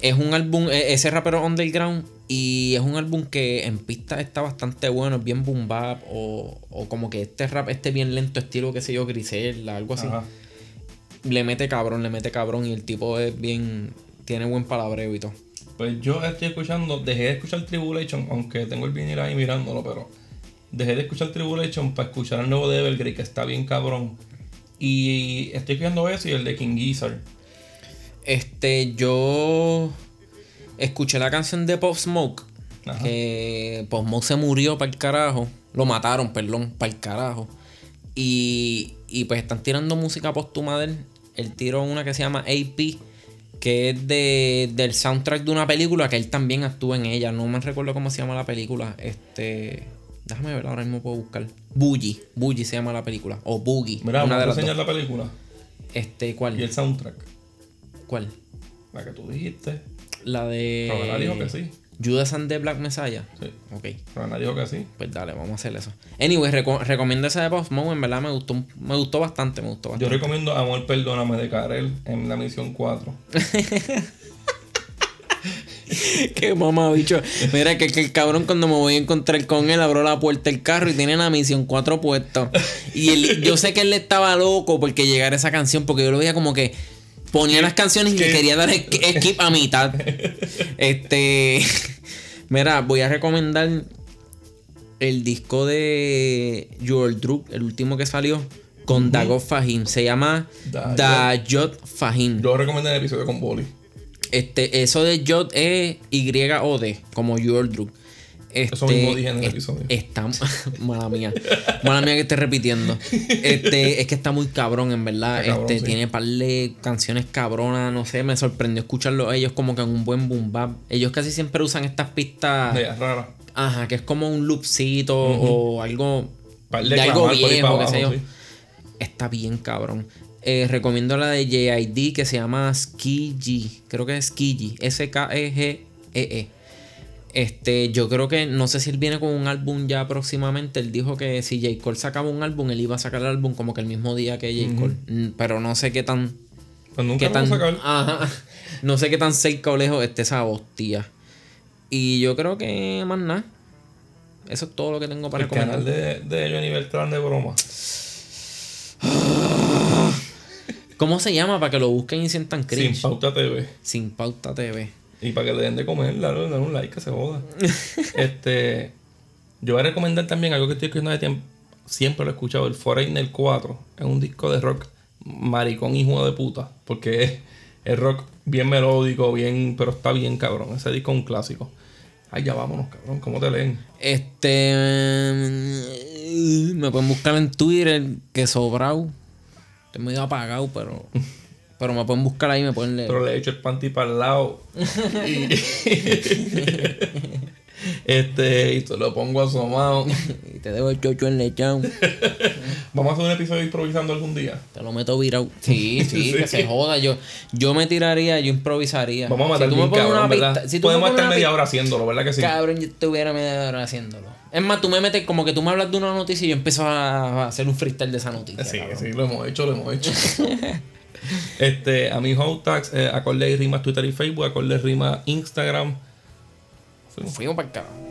Speaker 1: es un álbum, e- ese rapero underground, y es un álbum que en pista está bastante bueno, es bien boom bap, o, o como que este rap, este bien lento, estilo, qué sé yo, Grisel, algo así.
Speaker 2: Ajá.
Speaker 1: Le mete cabrón, le mete cabrón, y el tipo es bien, tiene buen palabreo y todo.
Speaker 2: Pues yo estoy escuchando, dejé de escuchar Tribulation, aunque tengo el vinil ahí mirándolo, pero dejé de escuchar Tribulation para escuchar el nuevo de Evergrey, que está bien cabrón. Y estoy escuchando eso y el de King Gizzard.
Speaker 1: Este, yo escuché la canción de Pop Smoke.
Speaker 2: Ajá.
Speaker 1: Que Pop Smoke se murió para el carajo. Lo mataron, perdón, para el carajo. Y, y pues están tirando música póstuma de él. Él tiró una que se llama AP. que es de, del soundtrack de una película que él también actúa en ella. No me recuerdo cómo se llama la película. Este. Déjame ver, ahora mismo puedo buscar. Boogie. Boogie se llama la película. O Boogie.
Speaker 2: Mira,
Speaker 1: una de las
Speaker 2: enseñar la película.
Speaker 1: Este, ¿cuál?
Speaker 2: Y el soundtrack.
Speaker 1: ¿Cuál?
Speaker 2: La que tú dijiste.
Speaker 1: La de.
Speaker 2: Ronald dijo que sí.
Speaker 1: Judas and the Black Messiah.
Speaker 2: Sí.
Speaker 1: Ok.
Speaker 2: Ronald dijo que sí.
Speaker 1: Pues dale, vamos a hacer eso. Anyway, reco- recomiendo esa de Post Malone, en verdad me gustó, me gustó bastante, me gustó
Speaker 2: Yo recomiendo Amor Perdóname de Karel en la misión 4.
Speaker 1: Qué mamá, bicho. Mira, que, que el cabrón cuando me voy a encontrar con él, abrió la puerta del carro y tiene la misión 4 puesto. Y él- yo sé que él estaba loco porque llegara esa canción, porque yo lo veía como que ponía las canciones y le quería dar sk- skip a mitad. Este. Mira, voy a recomendar el disco de Joel Druk, el último que salió, con Dagot Fahim. Se llama. Dayot Fahim.
Speaker 2: Yo recomiendo el episodio con Boli.
Speaker 1: Este, eso de Jot es Y-O-D, como Joel Druk. Este,
Speaker 2: Eso mismo dije en el
Speaker 1: es-
Speaker 2: episodio.
Speaker 1: Está, mala mía. Mala mía que esté repitiendo. Este, es que está muy cabrón, en verdad.
Speaker 2: Está cabrón,
Speaker 1: este,
Speaker 2: sí.
Speaker 1: tiene par de canciones cabronas, no sé, me sorprendió escucharlo ellos como que en un buen boom bap. Ellos casi siempre usan estas pistas,
Speaker 2: De rara.
Speaker 1: ajá, que es como un loopcito o algo
Speaker 2: Par
Speaker 1: de, algo
Speaker 2: por ahí
Speaker 1: viejo, qué sé yo.
Speaker 2: sí.
Speaker 1: Está bien cabrón. Eh, recomiendo la de JID que se llama Skiji. Creo que es Skiji. S-K-E-G-E-E. Este, yo creo que no sé si él viene con un álbum ya próximamente. Él dijo que si J. Cole sacaba un álbum, él iba a sacar el álbum como que el mismo día que J. Cole. Mm, Pero no sé qué tan.
Speaker 2: Pues nunca
Speaker 1: qué tan
Speaker 2: a sacar.
Speaker 1: ajá, no sé qué tan cerca o lejos esté esa hostia. Y yo creo que más nada. Eso es todo lo que tengo para
Speaker 2: El
Speaker 1: recomendar.
Speaker 2: canal de, de Johnny Beltrán de broma.
Speaker 1: ¿Cómo se llama? Para que lo busquen y sientan cringe.
Speaker 2: Sin Pauta TV.
Speaker 1: Sin pauta TV.
Speaker 2: Y para que le den de comer, dale, dale un like que se joda. este. Yo voy a recomendar también algo que estoy escuchando de tiempo. Siempre lo he escuchado, el Foreigner 4. Es un disco de rock maricón hijo de puta. Porque es, es rock bien melódico, bien, pero está bien cabrón. Ese disco es un clásico. Ay, ya vámonos, cabrón. ¿Cómo te leen?
Speaker 1: Este. mm, Me pueden buscar en Twitter, que sobrao. Estoy medio apagado, pero. Pero me pueden buscar ahí, me pueden leer.
Speaker 2: Pero le he hecho el panty para el lado. y, este, y te lo pongo asomado.
Speaker 1: Y te dejo el chocho en lechón.
Speaker 2: Vamos a hacer un episodio improvisando algún día.
Speaker 1: Te lo meto virado. Sí, sí, que se joda. Yo, yo me tiraría, yo improvisaría.
Speaker 2: Vamos a matar
Speaker 1: si tú me
Speaker 2: bien cabrón,
Speaker 1: una
Speaker 2: ¿verdad?
Speaker 1: pista, si tú me
Speaker 2: Podemos
Speaker 1: pones
Speaker 2: estar
Speaker 1: una
Speaker 2: media
Speaker 1: pista-
Speaker 2: hora haciéndolo, ¿verdad que sí?
Speaker 1: Cabrón, yo estuviera media hora haciéndolo. Es más, tú me metes como que tú me hablas de una noticia y yo empiezo a a hacer un freestyle de esa noticia.
Speaker 2: Sí,
Speaker 1: cabrón.
Speaker 2: sí, lo hemos hecho, lo hemos hecho. Este, a mi hotax, eh, acorde y rimas Twitter y Facebook, acorde rimas Instagram. Fuimos.
Speaker 1: Para el carajo.